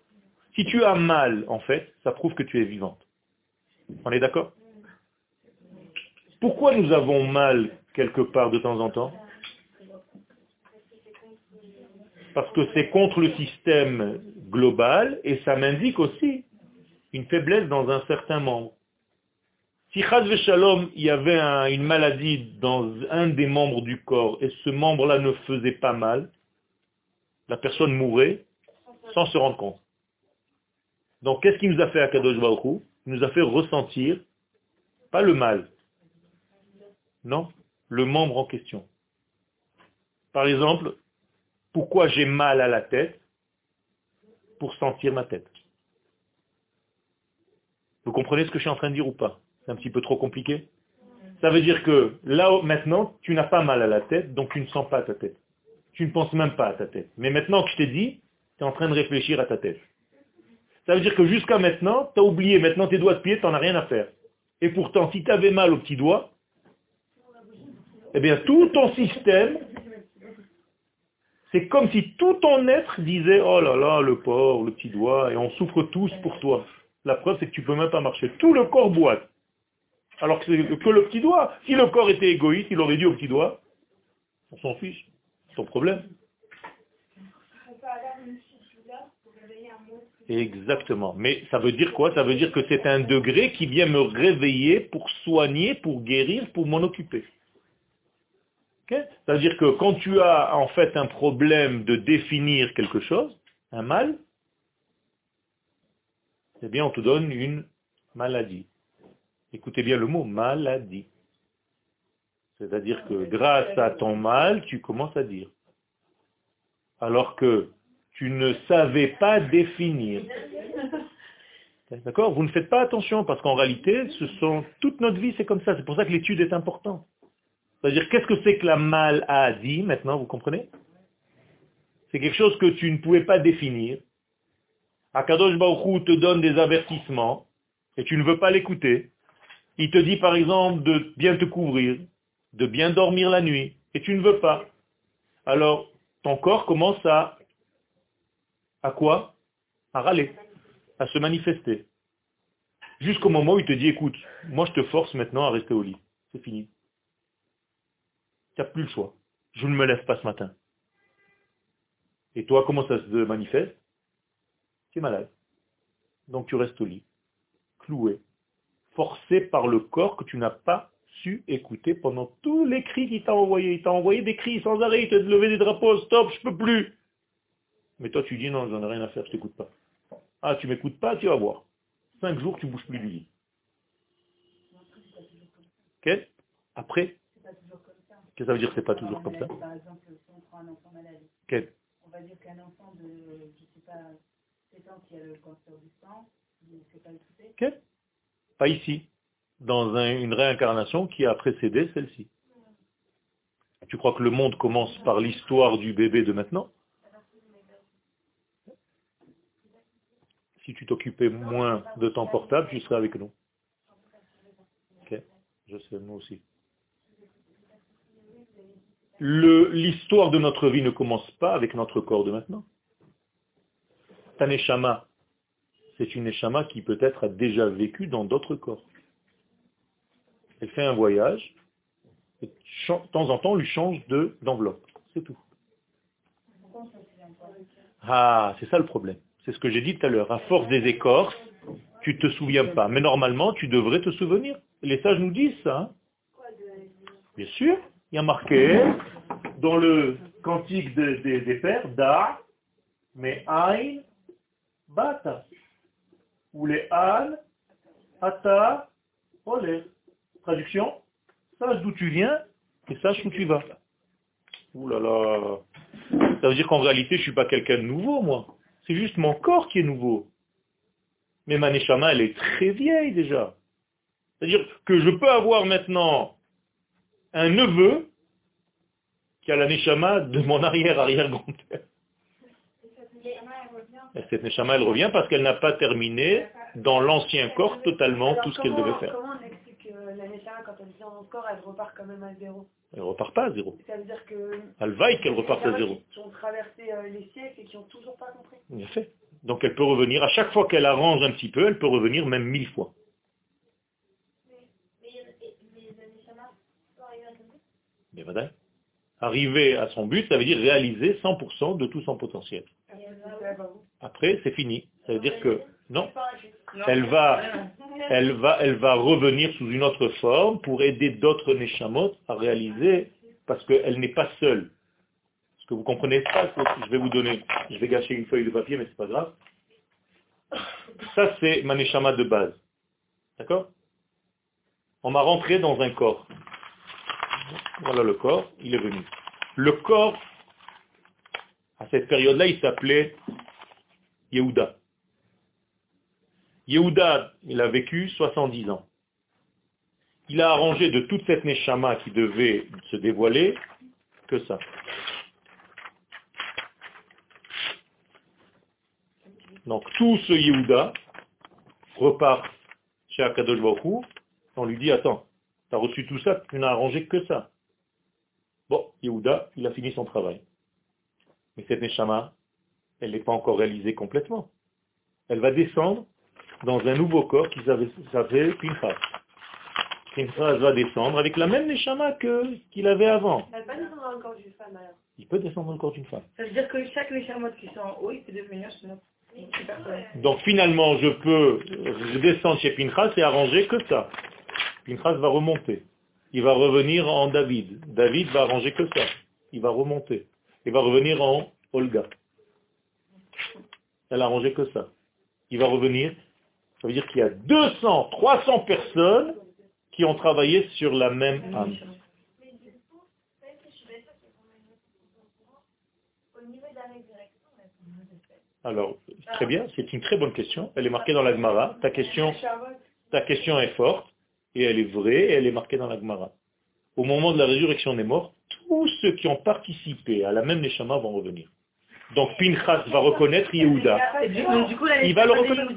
Si tu as mal, en fait, ça prouve que tu es vivante. On est d'accord? Pourquoi nous avons mal quelque part de temps en temps Parce que c'est contre le système global et ça m'indique aussi une faiblesse dans un certain membre. Si Chaz Shalom, il y avait une maladie dans un des membres du corps et ce membre-là ne faisait pas mal, la personne mourrait sans se rendre compte. Donc qu'est-ce qu'il nous a fait à Kadosh Baruch Il nous a fait ressentir, pas le mal, non, le membre en question. Par exemple, pourquoi j'ai mal à la tête Pour sentir ma tête? Vous comprenez ce que je suis en train de dire ou pas? C'est un petit peu trop compliqué? Ça veut dire que là, maintenant, tu n'as pas mal à la tête, donc tu ne sens pas ta tête. Tu ne penses même pas à ta tête. Mais maintenant que je t'ai dit, tu es en train de réfléchir à ta tête. Ça veut dire que jusqu'à maintenant, tu as oublié maintenant tes doigts de pied, tu n'en as rien à faire. Et pourtant, si tu avais mal au petit doigt, eh bien tout ton système, c'est comme si tout ton être disait, oh là là, le porc, le petit doigt, et on souffre tous pour toi. La preuve, c'est que tu ne peux même pas marcher. Tout le corps boite. Alors que c'est le petit doigt. Si le corps était égoïste, il aurait dit au petit doigt, on s'en fiche, son problème. Exactement. Mais ça veut dire quoi? Ça veut dire que c'est un degré qui vient me réveiller pour soigner, pour guérir, pour m'en occuper. C'est-à-dire que quand tu as en fait un problème de définir quelque chose, un mal, eh bien on te donne une maladie. Écoutez bien le mot maladie. C'est-à-dire que grâce à ton mal, tu commences à dire. Alors que tu ne savais pas définir. D'accord? Vous ne faites pas attention parce qu'en réalité, ce sont toute notre vie, c'est comme ça. C'est pour ça que l'étude est importante. C'est-à-dire, qu'est-ce que c'est que la maladie maintenant, vous comprenez? C'est quelque chose que tu ne pouvais pas définir. Akadosh Baruch te donne des avertissements et tu ne veux pas l'écouter. Il te dit par exemple de bien te couvrir, de bien dormir la nuit, et tu ne veux pas. Alors, ton corps commence à... À quoi? À râler, à se manifester. Jusqu'au moment où il te dit, écoute, moi je te force maintenant à rester au lit. C'est fini. Tu n'as plus le choix. Je ne me lève pas ce matin. Et toi, comment ça se manifeste? Tu es malade. Donc tu restes au lit, cloué, forcé par le corps que tu n'as pas su écouter pendant tous les cris qu'il t'a envoyés. Il t'a envoyé des cris sans arrêt, il t'a levé des drapeaux, stop, je peux plus. Mais toi tu dis non, j'en ai rien à faire, je t'écoute pas. Ah, tu m'écoutes pas, tu vas voir. Cinq jours, tu bouges plus du lit. Ok? Après Qu'est-ce que ça veut dire que c'est pas toujours comme ça Par exemple, si on prend un enfant malade, on va dire qu'un enfant de, je sais pas, 7 ans qui a le cancer du sang, il ne sait pas écouter. Pas ici, dans une réincarnation qui a précédé celle-ci. Tu crois que le monde commence par l'histoire du bébé de maintenant? Si tu t'occupais moins de temps portable, tu serais avec nous. Ok, je sais, moi aussi. L'histoire de notre vie ne commence pas avec notre corps de maintenant. Taneshama, c'est une Neshama qui peut-être a déjà vécu dans d'autres corps. Elle fait un voyage, et de temps en temps, on lui change d'enveloppe. c'est tout. Ah, c'est ça le problème. C'est ce que j'ai dit tout à l'heure. À force des écorces, tu ne te souviens pas. Mais normalement, tu devrais te souvenir. Les sages nous disent ça. Hein. Bien sûr, il y a marqué dans le cantique des pères, Da, mais Ain, Bata. Ou les An, Ata, Ole. Traduction, sache d'où tu viens et sache où tu vas. Ouh là là. Ça veut dire qu'en réalité, je ne suis pas quelqu'un de nouveau, moi. C'est juste mon corps qui est nouveau. Mais ma neshama, elle est très vieille déjà. C'est-à-dire que je peux avoir maintenant un neveu qui a la neshama de mon arrière-arrière-grand-père. Et cette neshama, elle revient parce qu'elle n'a pas terminé dans l'ancien corps totalement tout ce qu'elle devait faire. Comment on explique que la neshama, quand elle vient dans le corps, elle repart quand même à zéro? Elle repart pas à zéro. Ça veut dire que... Elle vaille qu'elle reparte à zéro. Qui ont traversé euh, les siècles et qui n'ont toujours pas compris. Bien fait. Donc elle peut revenir, à chaque fois qu'elle arrange un petit peu, elle peut revenir même mille fois. Mais voilà. Arriver à son but, ça veut dire réaliser 100% de tout son potentiel. Après, c'est fini. Ça veut dire que, non, elle va, elle va, elle va revenir sous une autre forme pour aider d'autres Neshamot à réaliser, parce qu'elle n'est pas seule. Ce que vous comprenez pas, je vais vous donner, je vais gâcher une feuille de papier, mais c'est pas grave. Ça, c'est ma Neshama de base. D'accord? On m'a rentré dans un corps. Voilà le corps, il est venu. Le corps, à cette période-là, il s'appelait Yehuda. Yehuda, il a vécu 70 ans. Il a arrangé de toute cette Neshama qui devait se dévoiler que ça. Donc tout ce Yehuda repart chez Akadosh on lui dit, attends, tu as reçu tout ça, tu n'as arrangé que ça. Bon, Yehuda, il a fini son travail. Mais cette Neshama, elle n'est pas encore réalisée complètement. Elle va descendre dans un nouveau corps qui s'appelle Pinchas. Pinchas va descendre avec la même Neshama qu'il avait avant. Pas descendre dans le corps d'une femme alors. Il peut descendre dans le corps d'une femme. Ça veut dire que chaque Neshama qui sont en haut, il peut devenir notre donc finalement, je peux descendre chez Pinchas et arranger que ça. Pinchas va remonter. Il va revenir en David. David va arranger que ça. Il va remonter. Il va revenir en Olga. Elle a arrangé que ça. Il va revenir. Ça veut dire qu'il y a 200, 300 personnes qui ont travaillé sur la même âme. Alors, très bien, c'est une très bonne question. Elle est marquée dans la Gemara. Ta question, ta question est forte et elle est vraie et elle est marquée dans la Gemara. Au moment de la résurrection des morts, tous ceux qui ont participé à la même Neshama vont revenir. Donc Pinchas va reconnaître Yehuda. il va le reconnaître.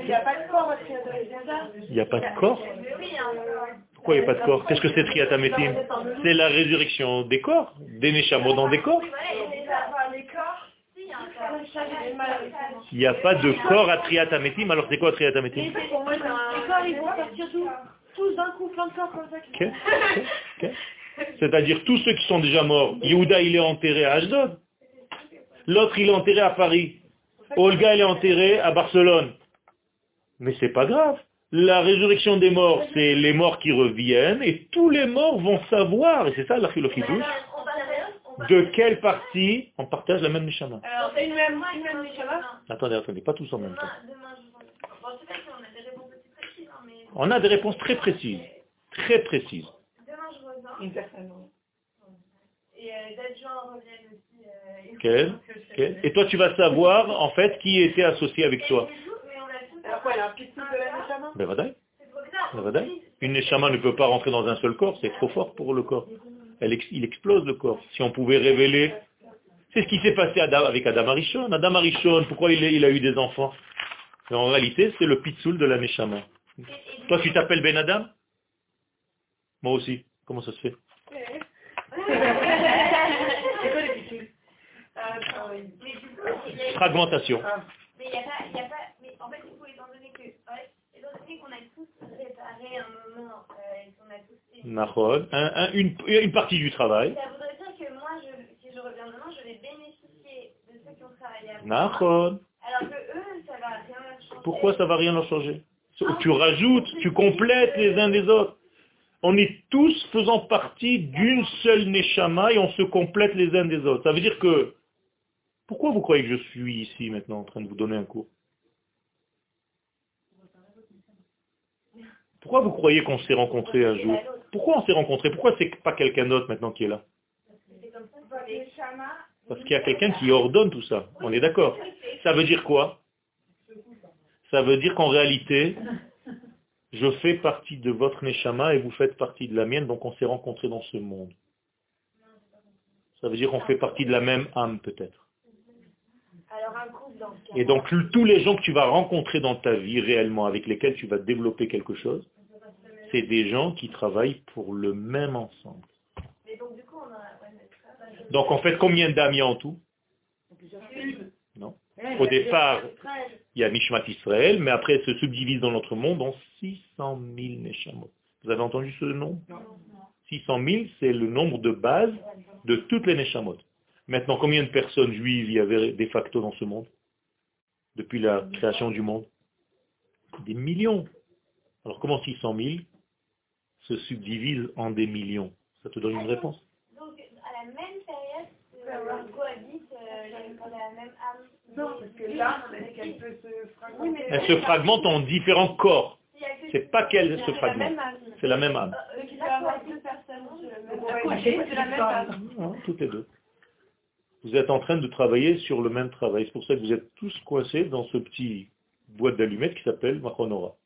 Il n'y a pas de corps Il n'y a pas de corps Pourquoi il n'y a pas de corps? Qu'est-ce que c'est Triatametim C'est la résurrection des corps, des Neshamot dans des corps. Il n'y a pas de corps à Triatametim, alors c'est quoi Triatametim Les corps, ils vont partir tous d'un coup, plein de corps comme ça. C'est-à-dire tous ceux qui sont déjà morts. Yehuda, il est enterré à Ashdod. L'autre, il est enterré à Paris. Olga, elle est enterrée à Barcelone. Mais c'est pas grave. La résurrection des morts, c'est les morts qui reviennent et tous les morts vont savoir, et c'est ça la philosophie de quelle partie on partage la même Neshama? Alors, c'est une même, une même Neshama? Attendez, attendez, pas tous en même temps. On a des réponses très précises. Très précises. Demain, je reviens. Une personne. Et euh, gens reviennent aussi. Euh, Quel Et toi, tu vas savoir, en fait, qui était associé avec toi. Alors quoi, il y a un petit de la Neshama? Ben, voilà. Une Neshama ne peut pas rentrer dans un seul corps, c'est trop fort pour le corps il explose le corps. Si on pouvait révéler, c'est ce qui s'est passé avec Adam Arishon. Adam Arishon, pourquoi il, a eu des enfants? En réalité, c'est le pitsoul de la Neshama. Toi, tu t'appelles Ben Adam? Moi aussi. Comment ça se fait? Fragmentation. Mais il n'y a pas, y a pas, mais en fait, il faut étant donné que, étant donné qu'on a tous réparé un moment, euh, et qu'on a tous une, partie du travail. Ça voudrait dire que moi, si je reviens demain, je vais bénéficier de ceux qui ont travaillé Alors que eux, ça va rien leur changer. Pourquoi ça va rien leur changer? Tu rajoutes, tu complètes les uns des autres. On est tous faisant partie d'une seule Neshama et on se complète les uns des autres. Ça veut dire que, pourquoi vous croyez que je suis ici maintenant en train de vous donner un cours? Pourquoi vous croyez qu'on s'est rencontrés un jour Pourquoi on s'est rencontrés Pourquoi c'est pas quelqu'un d'autre maintenant qui est là Parce qu'il y a quelqu'un qui ordonne tout ça. On est d'accord. Ça veut dire quoi Ça veut dire qu'en réalité, je fais partie de votre Neshama et vous faites partie de la mienne, donc on s'est rencontrés dans ce monde. Ça veut dire qu'on fait partie de la même âme peut-être. Et donc tous les gens que tu vas rencontrer dans ta vie réellement, avec lesquels tu vas développer quelque chose, c'est des gens qui travaillent pour le même ensemble. Donc en fait, combien d'âmes il y a en tout Non. Au départ, il y a Mishmat Israël, mais après, elle se subdivise dans notre monde en 600 000 Neshamot. Vous avez entendu ce nom? 600 000, c'est le nombre de base de toutes les Neshamot. Maintenant, combien de personnes juives il y avait de facto dans ce monde Depuis la création du monde? Des millions. Alors comment 600 000 se subdivisent en des millions? Ça te donne une réponse? Donc, à la même période, euh, cohabite euh, la même âme. Non, parce que là, qu'elle peut se fragmenter. Elle se fragmente en différents corps. C'est pas qu'elle se fragmente. C'est la même âme. Toutes les deux vous êtes en train de travailler sur le même travail. C'est pour ça que vous êtes tous coincés dans ce petit boîte d'allumettes qui s'appelle Machonora.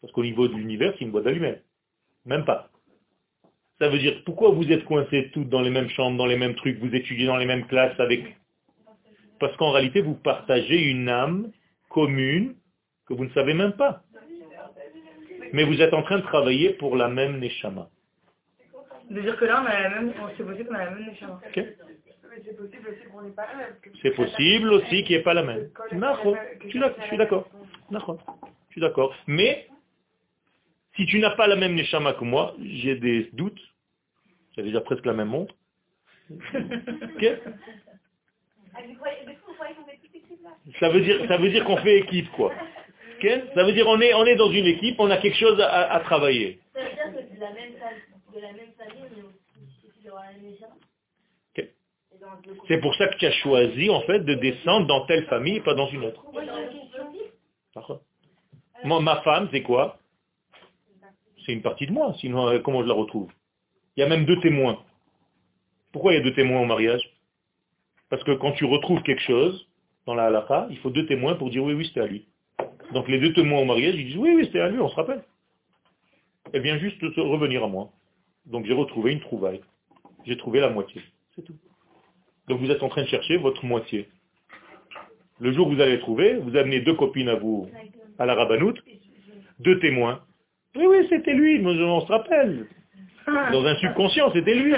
Parce qu'au niveau de l'univers, c'est une boîte d'allumettes. Même pas. Ça veut dire, pourquoi vous êtes coincés tous dans les mêmes chambres, dans les mêmes trucs, vous étudiez dans les mêmes classes avec... Parce qu'en réalité, vous partagez une âme commune que vous ne savez même pas. Mais vous êtes en train de travailler pour la même Neshama. De dire que là, on a la même, c'est possible qu'on a la même Neshama c'est possible aussi qu'on n'ait pas la même. C'est possible aussi qu'il n'y ait pas la même. Je suis d'accord. Je suis d'accord. Mais, si tu n'as pas la même Neshama que moi, j'ai des doutes. J'ai déjà presque la même montre. Ça veut dire, ça veut dire qu'on fait équipe, quoi. Ça veut dire on est, on est dans une équipe, on a quelque chose à, travailler. Ça veut dire que de la même, de la même famille, on est aussi la même c'est pour ça que tu as choisi, en fait, de descendre dans telle famille et pas dans une autre. Moi, ma femme, c'est quoi? C'est une partie de moi, sinon euh, comment je la retrouve? Il y a même deux témoins. Pourquoi il y a deux témoins au mariage? Parce que quand tu retrouves quelque chose dans la halakha, il faut deux témoins pour dire oui, oui, c'était à lui. Donc les deux témoins au mariage, ils disent oui, oui, c'était à lui, on se rappelle. Elle vient juste de revenir à moi. Donc j'ai retrouvé une trouvaille. J'ai trouvé la moitié. C'est tout. Donc vous êtes en train de chercher votre moitié. Le jour où vous allez trouver, vous amenez deux copines à vous, à la rabanoute, deux témoins. Oui, oui, c'était lui, on se rappelle. Dans un subconscient, c'était lui.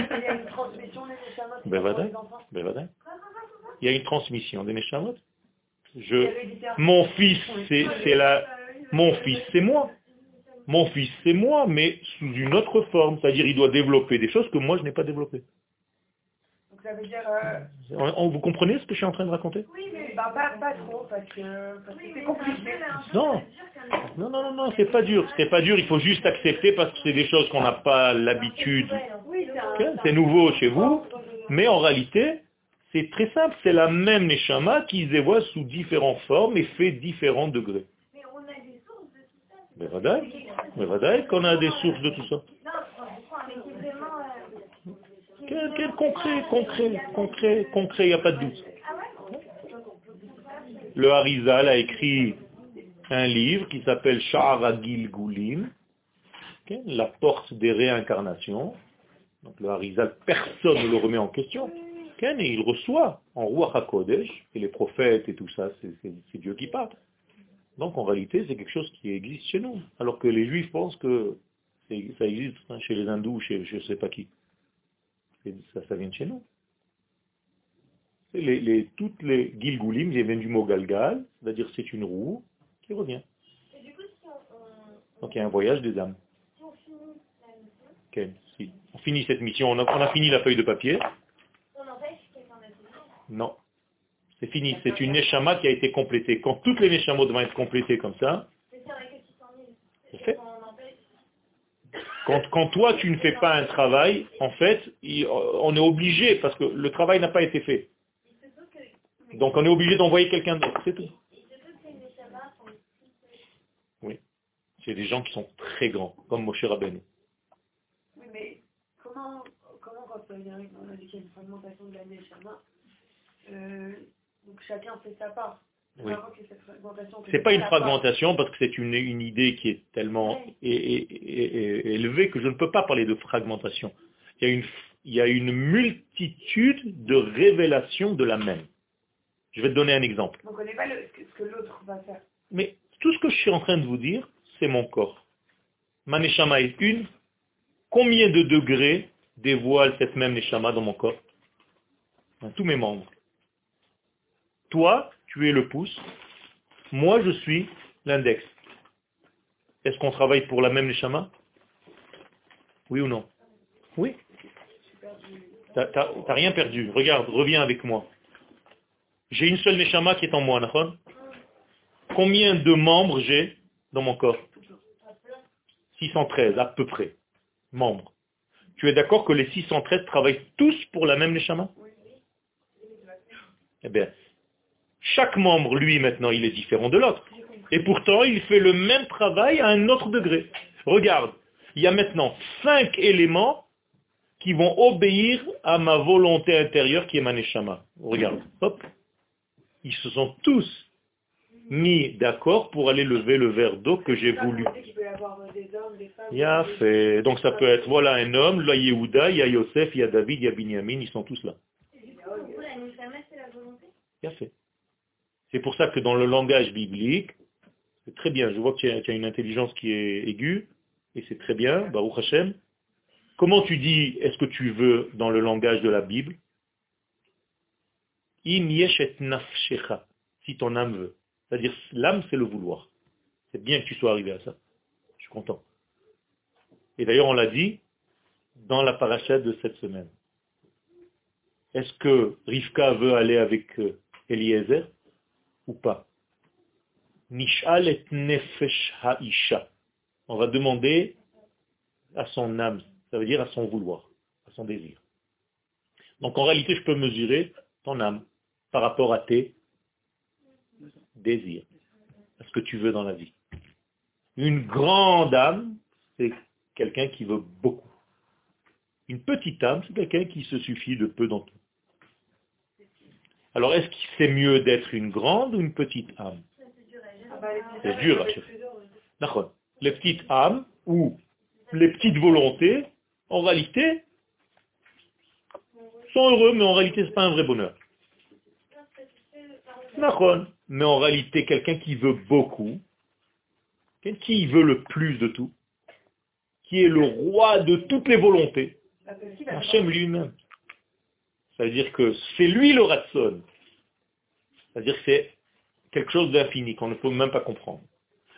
Ben, ben, Il y a une transmission des Neshamot. Je, mon fils, c'est la, mon fils, c'est moi. Mon fils, c'est moi, mais sous une autre forme. C'est-à-dire, il doit développer des choses que moi, je n'ai pas développées. Euh, vous comprenez ce que je suis en train de raconter? Oui, mais bah, pas, trop, parce que c'est compliqué. Non. non, non, non, c'est pas dur. C'est pas dur, il faut juste accepter parce que c'est des choses qu'on n'a pas l'habitude. C'est nouveau chez vous, mais en réalité, c'est très simple. C'est la même Neshama qui se voit sous différentes formes et fait différents degrés. Mais on a des sources de tout ça. Mais voilà, qu'on a des sources de tout ça. Quel, concret, concret, concret, concret, il n'y a pas de doute. Le Harizal a écrit un livre qui s'appelle Sha'aragil Goulim, la porte des réincarnations. Donc le Harizal, personne ne le remet en question. et il reçoit en Roi HaKodesh, et les prophètes et tout ça, c'est Dieu qui parle. Donc en réalité, c'est quelque chose qui existe chez nous. Alors que les juifs pensent que ça existe hein, chez les hindous, chez je ne sais pas qui ça, ça vient de chez nous. Les, les, toutes les gilgoulim viennent du mot galgal, c'est-à-dire c'est une roue qui revient. Donc il y a un voyage des âmes. Si on finit cette mission, on a, fini la feuille de papier. Non. C'est fini, c'est une neshama qui a été complétée. Quand toutes les neshamot vont être complétées comme ça, c'est fait. Quand, quand toi tu ne fais pas un travail, en fait, on est obligé, parce que le travail n'a pas été fait. Donc on est obligé d'envoyer quelqu'un d'autre, c'est tout. Oui. C'est des gens qui sont très grands, comme Moshe Rabbeinu. Oui, mais comment, comment quand on a dit qu'il y a une fragmentation de la Neshama, euh, donc chacun fait sa part oui. C'est pas une fragmentation parce que c'est une, une, idée qui est tellement élevée que je ne peux pas parler de fragmentation. Il y a une, il y a une multitude de révélations de la même. Je vais te donner un exemple. On ne connaît pas ce que l'autre va faire. Mais tout ce que je suis en train de vous dire, c'est mon corps. Maneshama est une. Combien de degrés dévoile cette même Neshama dans mon corps? Dans tous mes membres. Toi, tu es le pouce. Moi, je suis l'index. Est-ce qu'on travaille pour la même Neshama? Oui ou non? Oui. T'as rien perdu. Regarde, reviens avec moi. J'ai une seule Neshama qui est en moi, d'accord? Combien de membres j'ai dans mon corps? 613, à peu près, membres. Tu es d'accord que les 613 travaillent tous pour la même Neshama? Eh bien, chaque membre, lui, maintenant, il est différent de l'autre. Et pourtant, il fait le même travail à un autre degré. Regarde, il y a maintenant cinq éléments qui vont obéir à ma volonté intérieure qui est ma neshama. Regarde, hop. Ils se sont tous mis d'accord pour aller lever le verre d'eau que j'ai voulu. Il y a fait. Donc ça peut être, voilà un homme, là Yehuda, il y a Yosef, il y a David, il y a Binyamin, ils sont tous là. Il y a fait. C'est pour ça que dans le langage biblique, c'est très bien, je vois qu'il y, a une intelligence qui est aiguë, et c'est très bien, Baruch Hashem. Comment tu dis est-ce que tu veux dans le langage de la Bible? Si ton âme veut. C'est-à-dire, l'âme, c'est le vouloir. C'est bien que tu sois arrivé à ça. Je suis content. Et d'ailleurs, on l'a dit dans la paracha de cette semaine. Est-ce que Rivka veut aller avec euh, Eliezer? Ou pas Nishal et nefesh. On va demander à son âme, ça veut dire à son vouloir, à son désir. Donc en réalité, je peux mesurer ton âme par rapport à tes désirs, à ce que tu veux dans la vie. Une grande âme, c'est quelqu'un qui veut beaucoup. Une petite âme, c'est quelqu'un qui se suffit de peu dans tout. Alors, est-ce que c'est mieux d'être une grande ou une petite âme C'est dur à chercher. Les petites âmes ou les petites volontés, en réalité, sont heureux, mais en réalité, ce n'est pas un vrai bonheur. Mais en réalité, quelqu'un qui veut beaucoup, qui veut le plus de tout, qui est le roi de toutes les volontés, Hachem lui-même. Ça veut dire que c'est lui le ratson. C'est-à-dire que c'est quelque chose d'infini qu'on ne peut même pas comprendre.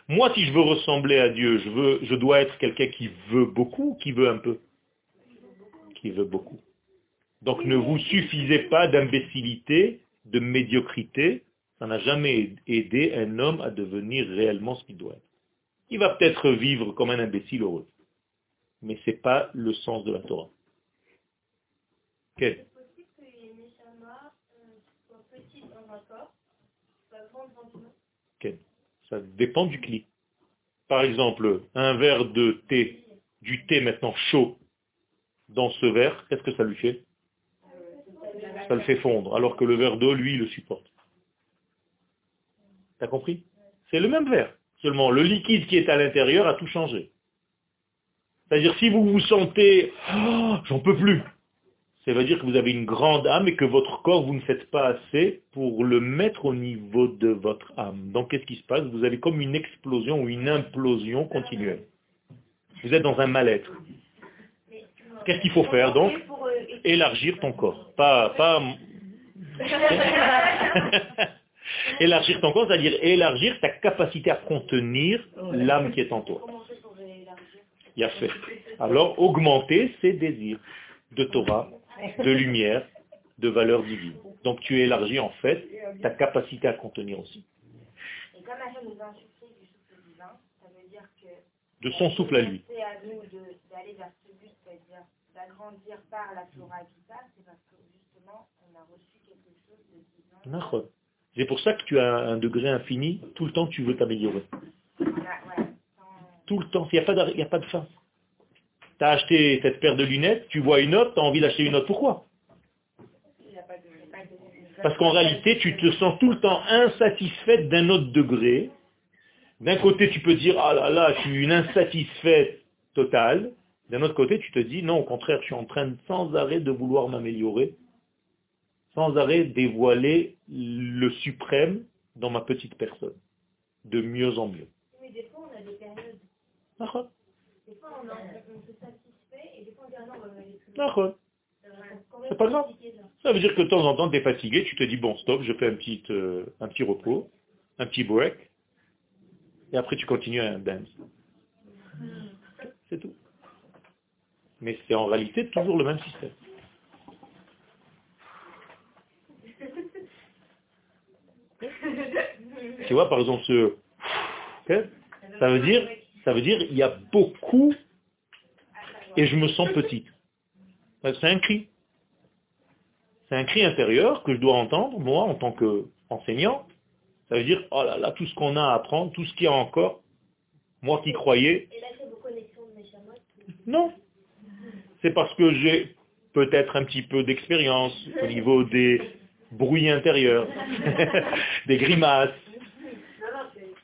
Moi, si je veux ressembler à Dieu, je, veux, je dois être quelqu'un qui veut beaucoup ou qui veut un peu? Qui veut beaucoup. Donc ne vous suffisez pas d'imbécilité, de médiocrité. Ça n'a jamais aidé un homme à devenir réellement ce qu'il doit être. Il va peut-être vivre comme un imbécile heureux. Mais ce n'est pas le sens de la Torah. Ça dépend du clip. Par exemple, un verre de thé, du thé maintenant chaud, dans ce verre, qu'est-ce que ça lui fait? Ça le fait fondre, alors que le verre d'eau, lui, le supporte. T'as compris? C'est le même verre. Seulement, le liquide qui est à l'intérieur a tout changé. C'est-à-dire, si vous vous sentez, oh, j'en peux plus, ça veut dire que vous avez une grande âme et que votre corps, vous ne faites pas assez pour le mettre au niveau de votre âme. Donc qu'est-ce qui se passe? Vous avez comme une explosion ou une implosion continuelle. Vous êtes dans un mal-être. Qu'est-ce qu'il faut faire donc? Élargir ton corps. Pas, pas... élargir ton corps, c'est-à-dire élargir ta capacité à contenir l'âme qui est en toi. Il a fait. Alors augmenter ses désirs de Torah, de lumière, de valeur divine. Donc tu élargis en fait ta capacité à contenir aussi. Et comme Hachem nous a insufflé du souffle divin, ça veut dire que de son souffle à lui. C'est à nous d'aller vers ce but, c'est-à-dire d'agrandir par la et tout ça, c'est parce que justement, on a reçu quelque chose de divin. C'est pour ça que tu as un degré infini, tout le temps tu veux t'améliorer. Tout le temps, il n'y a, a pas de fin. Tu as acheté cette paire de lunettes, tu vois une autre, tu as envie d'acheter une autre. Pourquoi? Parce qu'en réalité, tu te sens tout le temps insatisfaite d'un autre degré. D'un côté, tu peux dire, ah là là, je suis une insatisfaite totale. D'un autre côté, tu te dis, non, au contraire, je suis en train sans arrêt de vouloir m'améliorer, sans arrêt dévoiler le suprême dans ma petite personne, de mieux en mieux. Mais des fois, on a des périodes. Des fois, on, se satisfait et des fois, on dit, ah non, on va aller plus C'est pas grave. Ça veut dire que de temps en temps, tu es fatigué, tu te dis, bon, stop, je fais un petit, euh, un petit repos, un petit break, et après tu continues à dance. C'est tout. Mais c'est en réalité toujours le même système. Tu vois, par exemple, ce... Ça veut dire, ça veut dire, il y a beaucoup et je me sens petite. C'est un cri. C'est un cri intérieur que je dois entendre, moi, en tant qu'enseignant. Ça veut dire, oh là là, tout ce qu'on a à apprendre, tout ce qu'il y a encore, moi qui croyais. Non. C'est parce que j'ai peut-être un petit peu d'expérience au niveau des bruits intérieurs, des grimaces,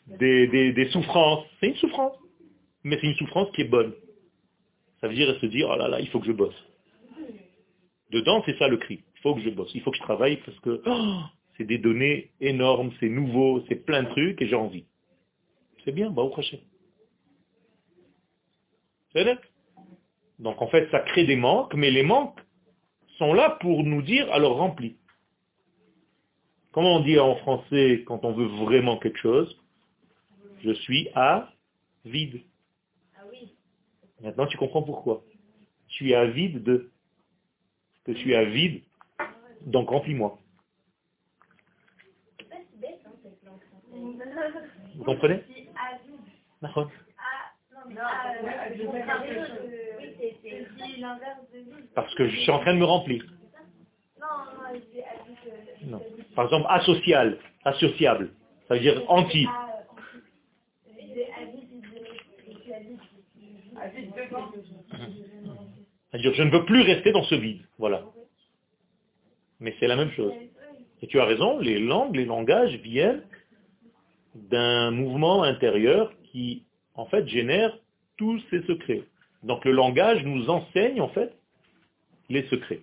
des, souffrances. C'est une souffrance. Mais c'est une souffrance qui est bonne. Ça veut dire se dire, oh là là, il faut que je bosse. Dedans, c'est ça le cri. Il faut que je bosse. Il faut que je travaille parce que oh, c'est des données énormes, c'est nouveau, c'est plein de trucs et j'ai envie. C'est bien, bah au prochain. Donc en fait, ça crée des manques, mais les manques sont là pour nous dire, alors remplis. Comment on dit en français quand on veut vraiment quelque chose? Je suis à vide. Maintenant, tu comprends pourquoi. Je suis à vide de. Je suis à vide, donc remplis-moi. Vous comprenez? Parce que je suis en train de me remplir. Non. Par exemple, asocial, associable, ça veut dire anti. C'est-à-dire, je ne veux plus rester dans ce vide. Voilà. Mais c'est la même chose. Et tu as raison, les langues, les langages viennent d'un mouvement intérieur qui, en fait, génère tous ces secrets. Donc le langage nous enseigne, en fait, les secrets.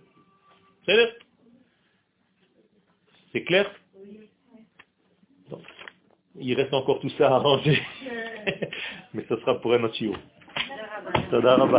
C'est clair? Il reste encore tout ça à arranger. Mais ce sera pour un autre תודה רבה.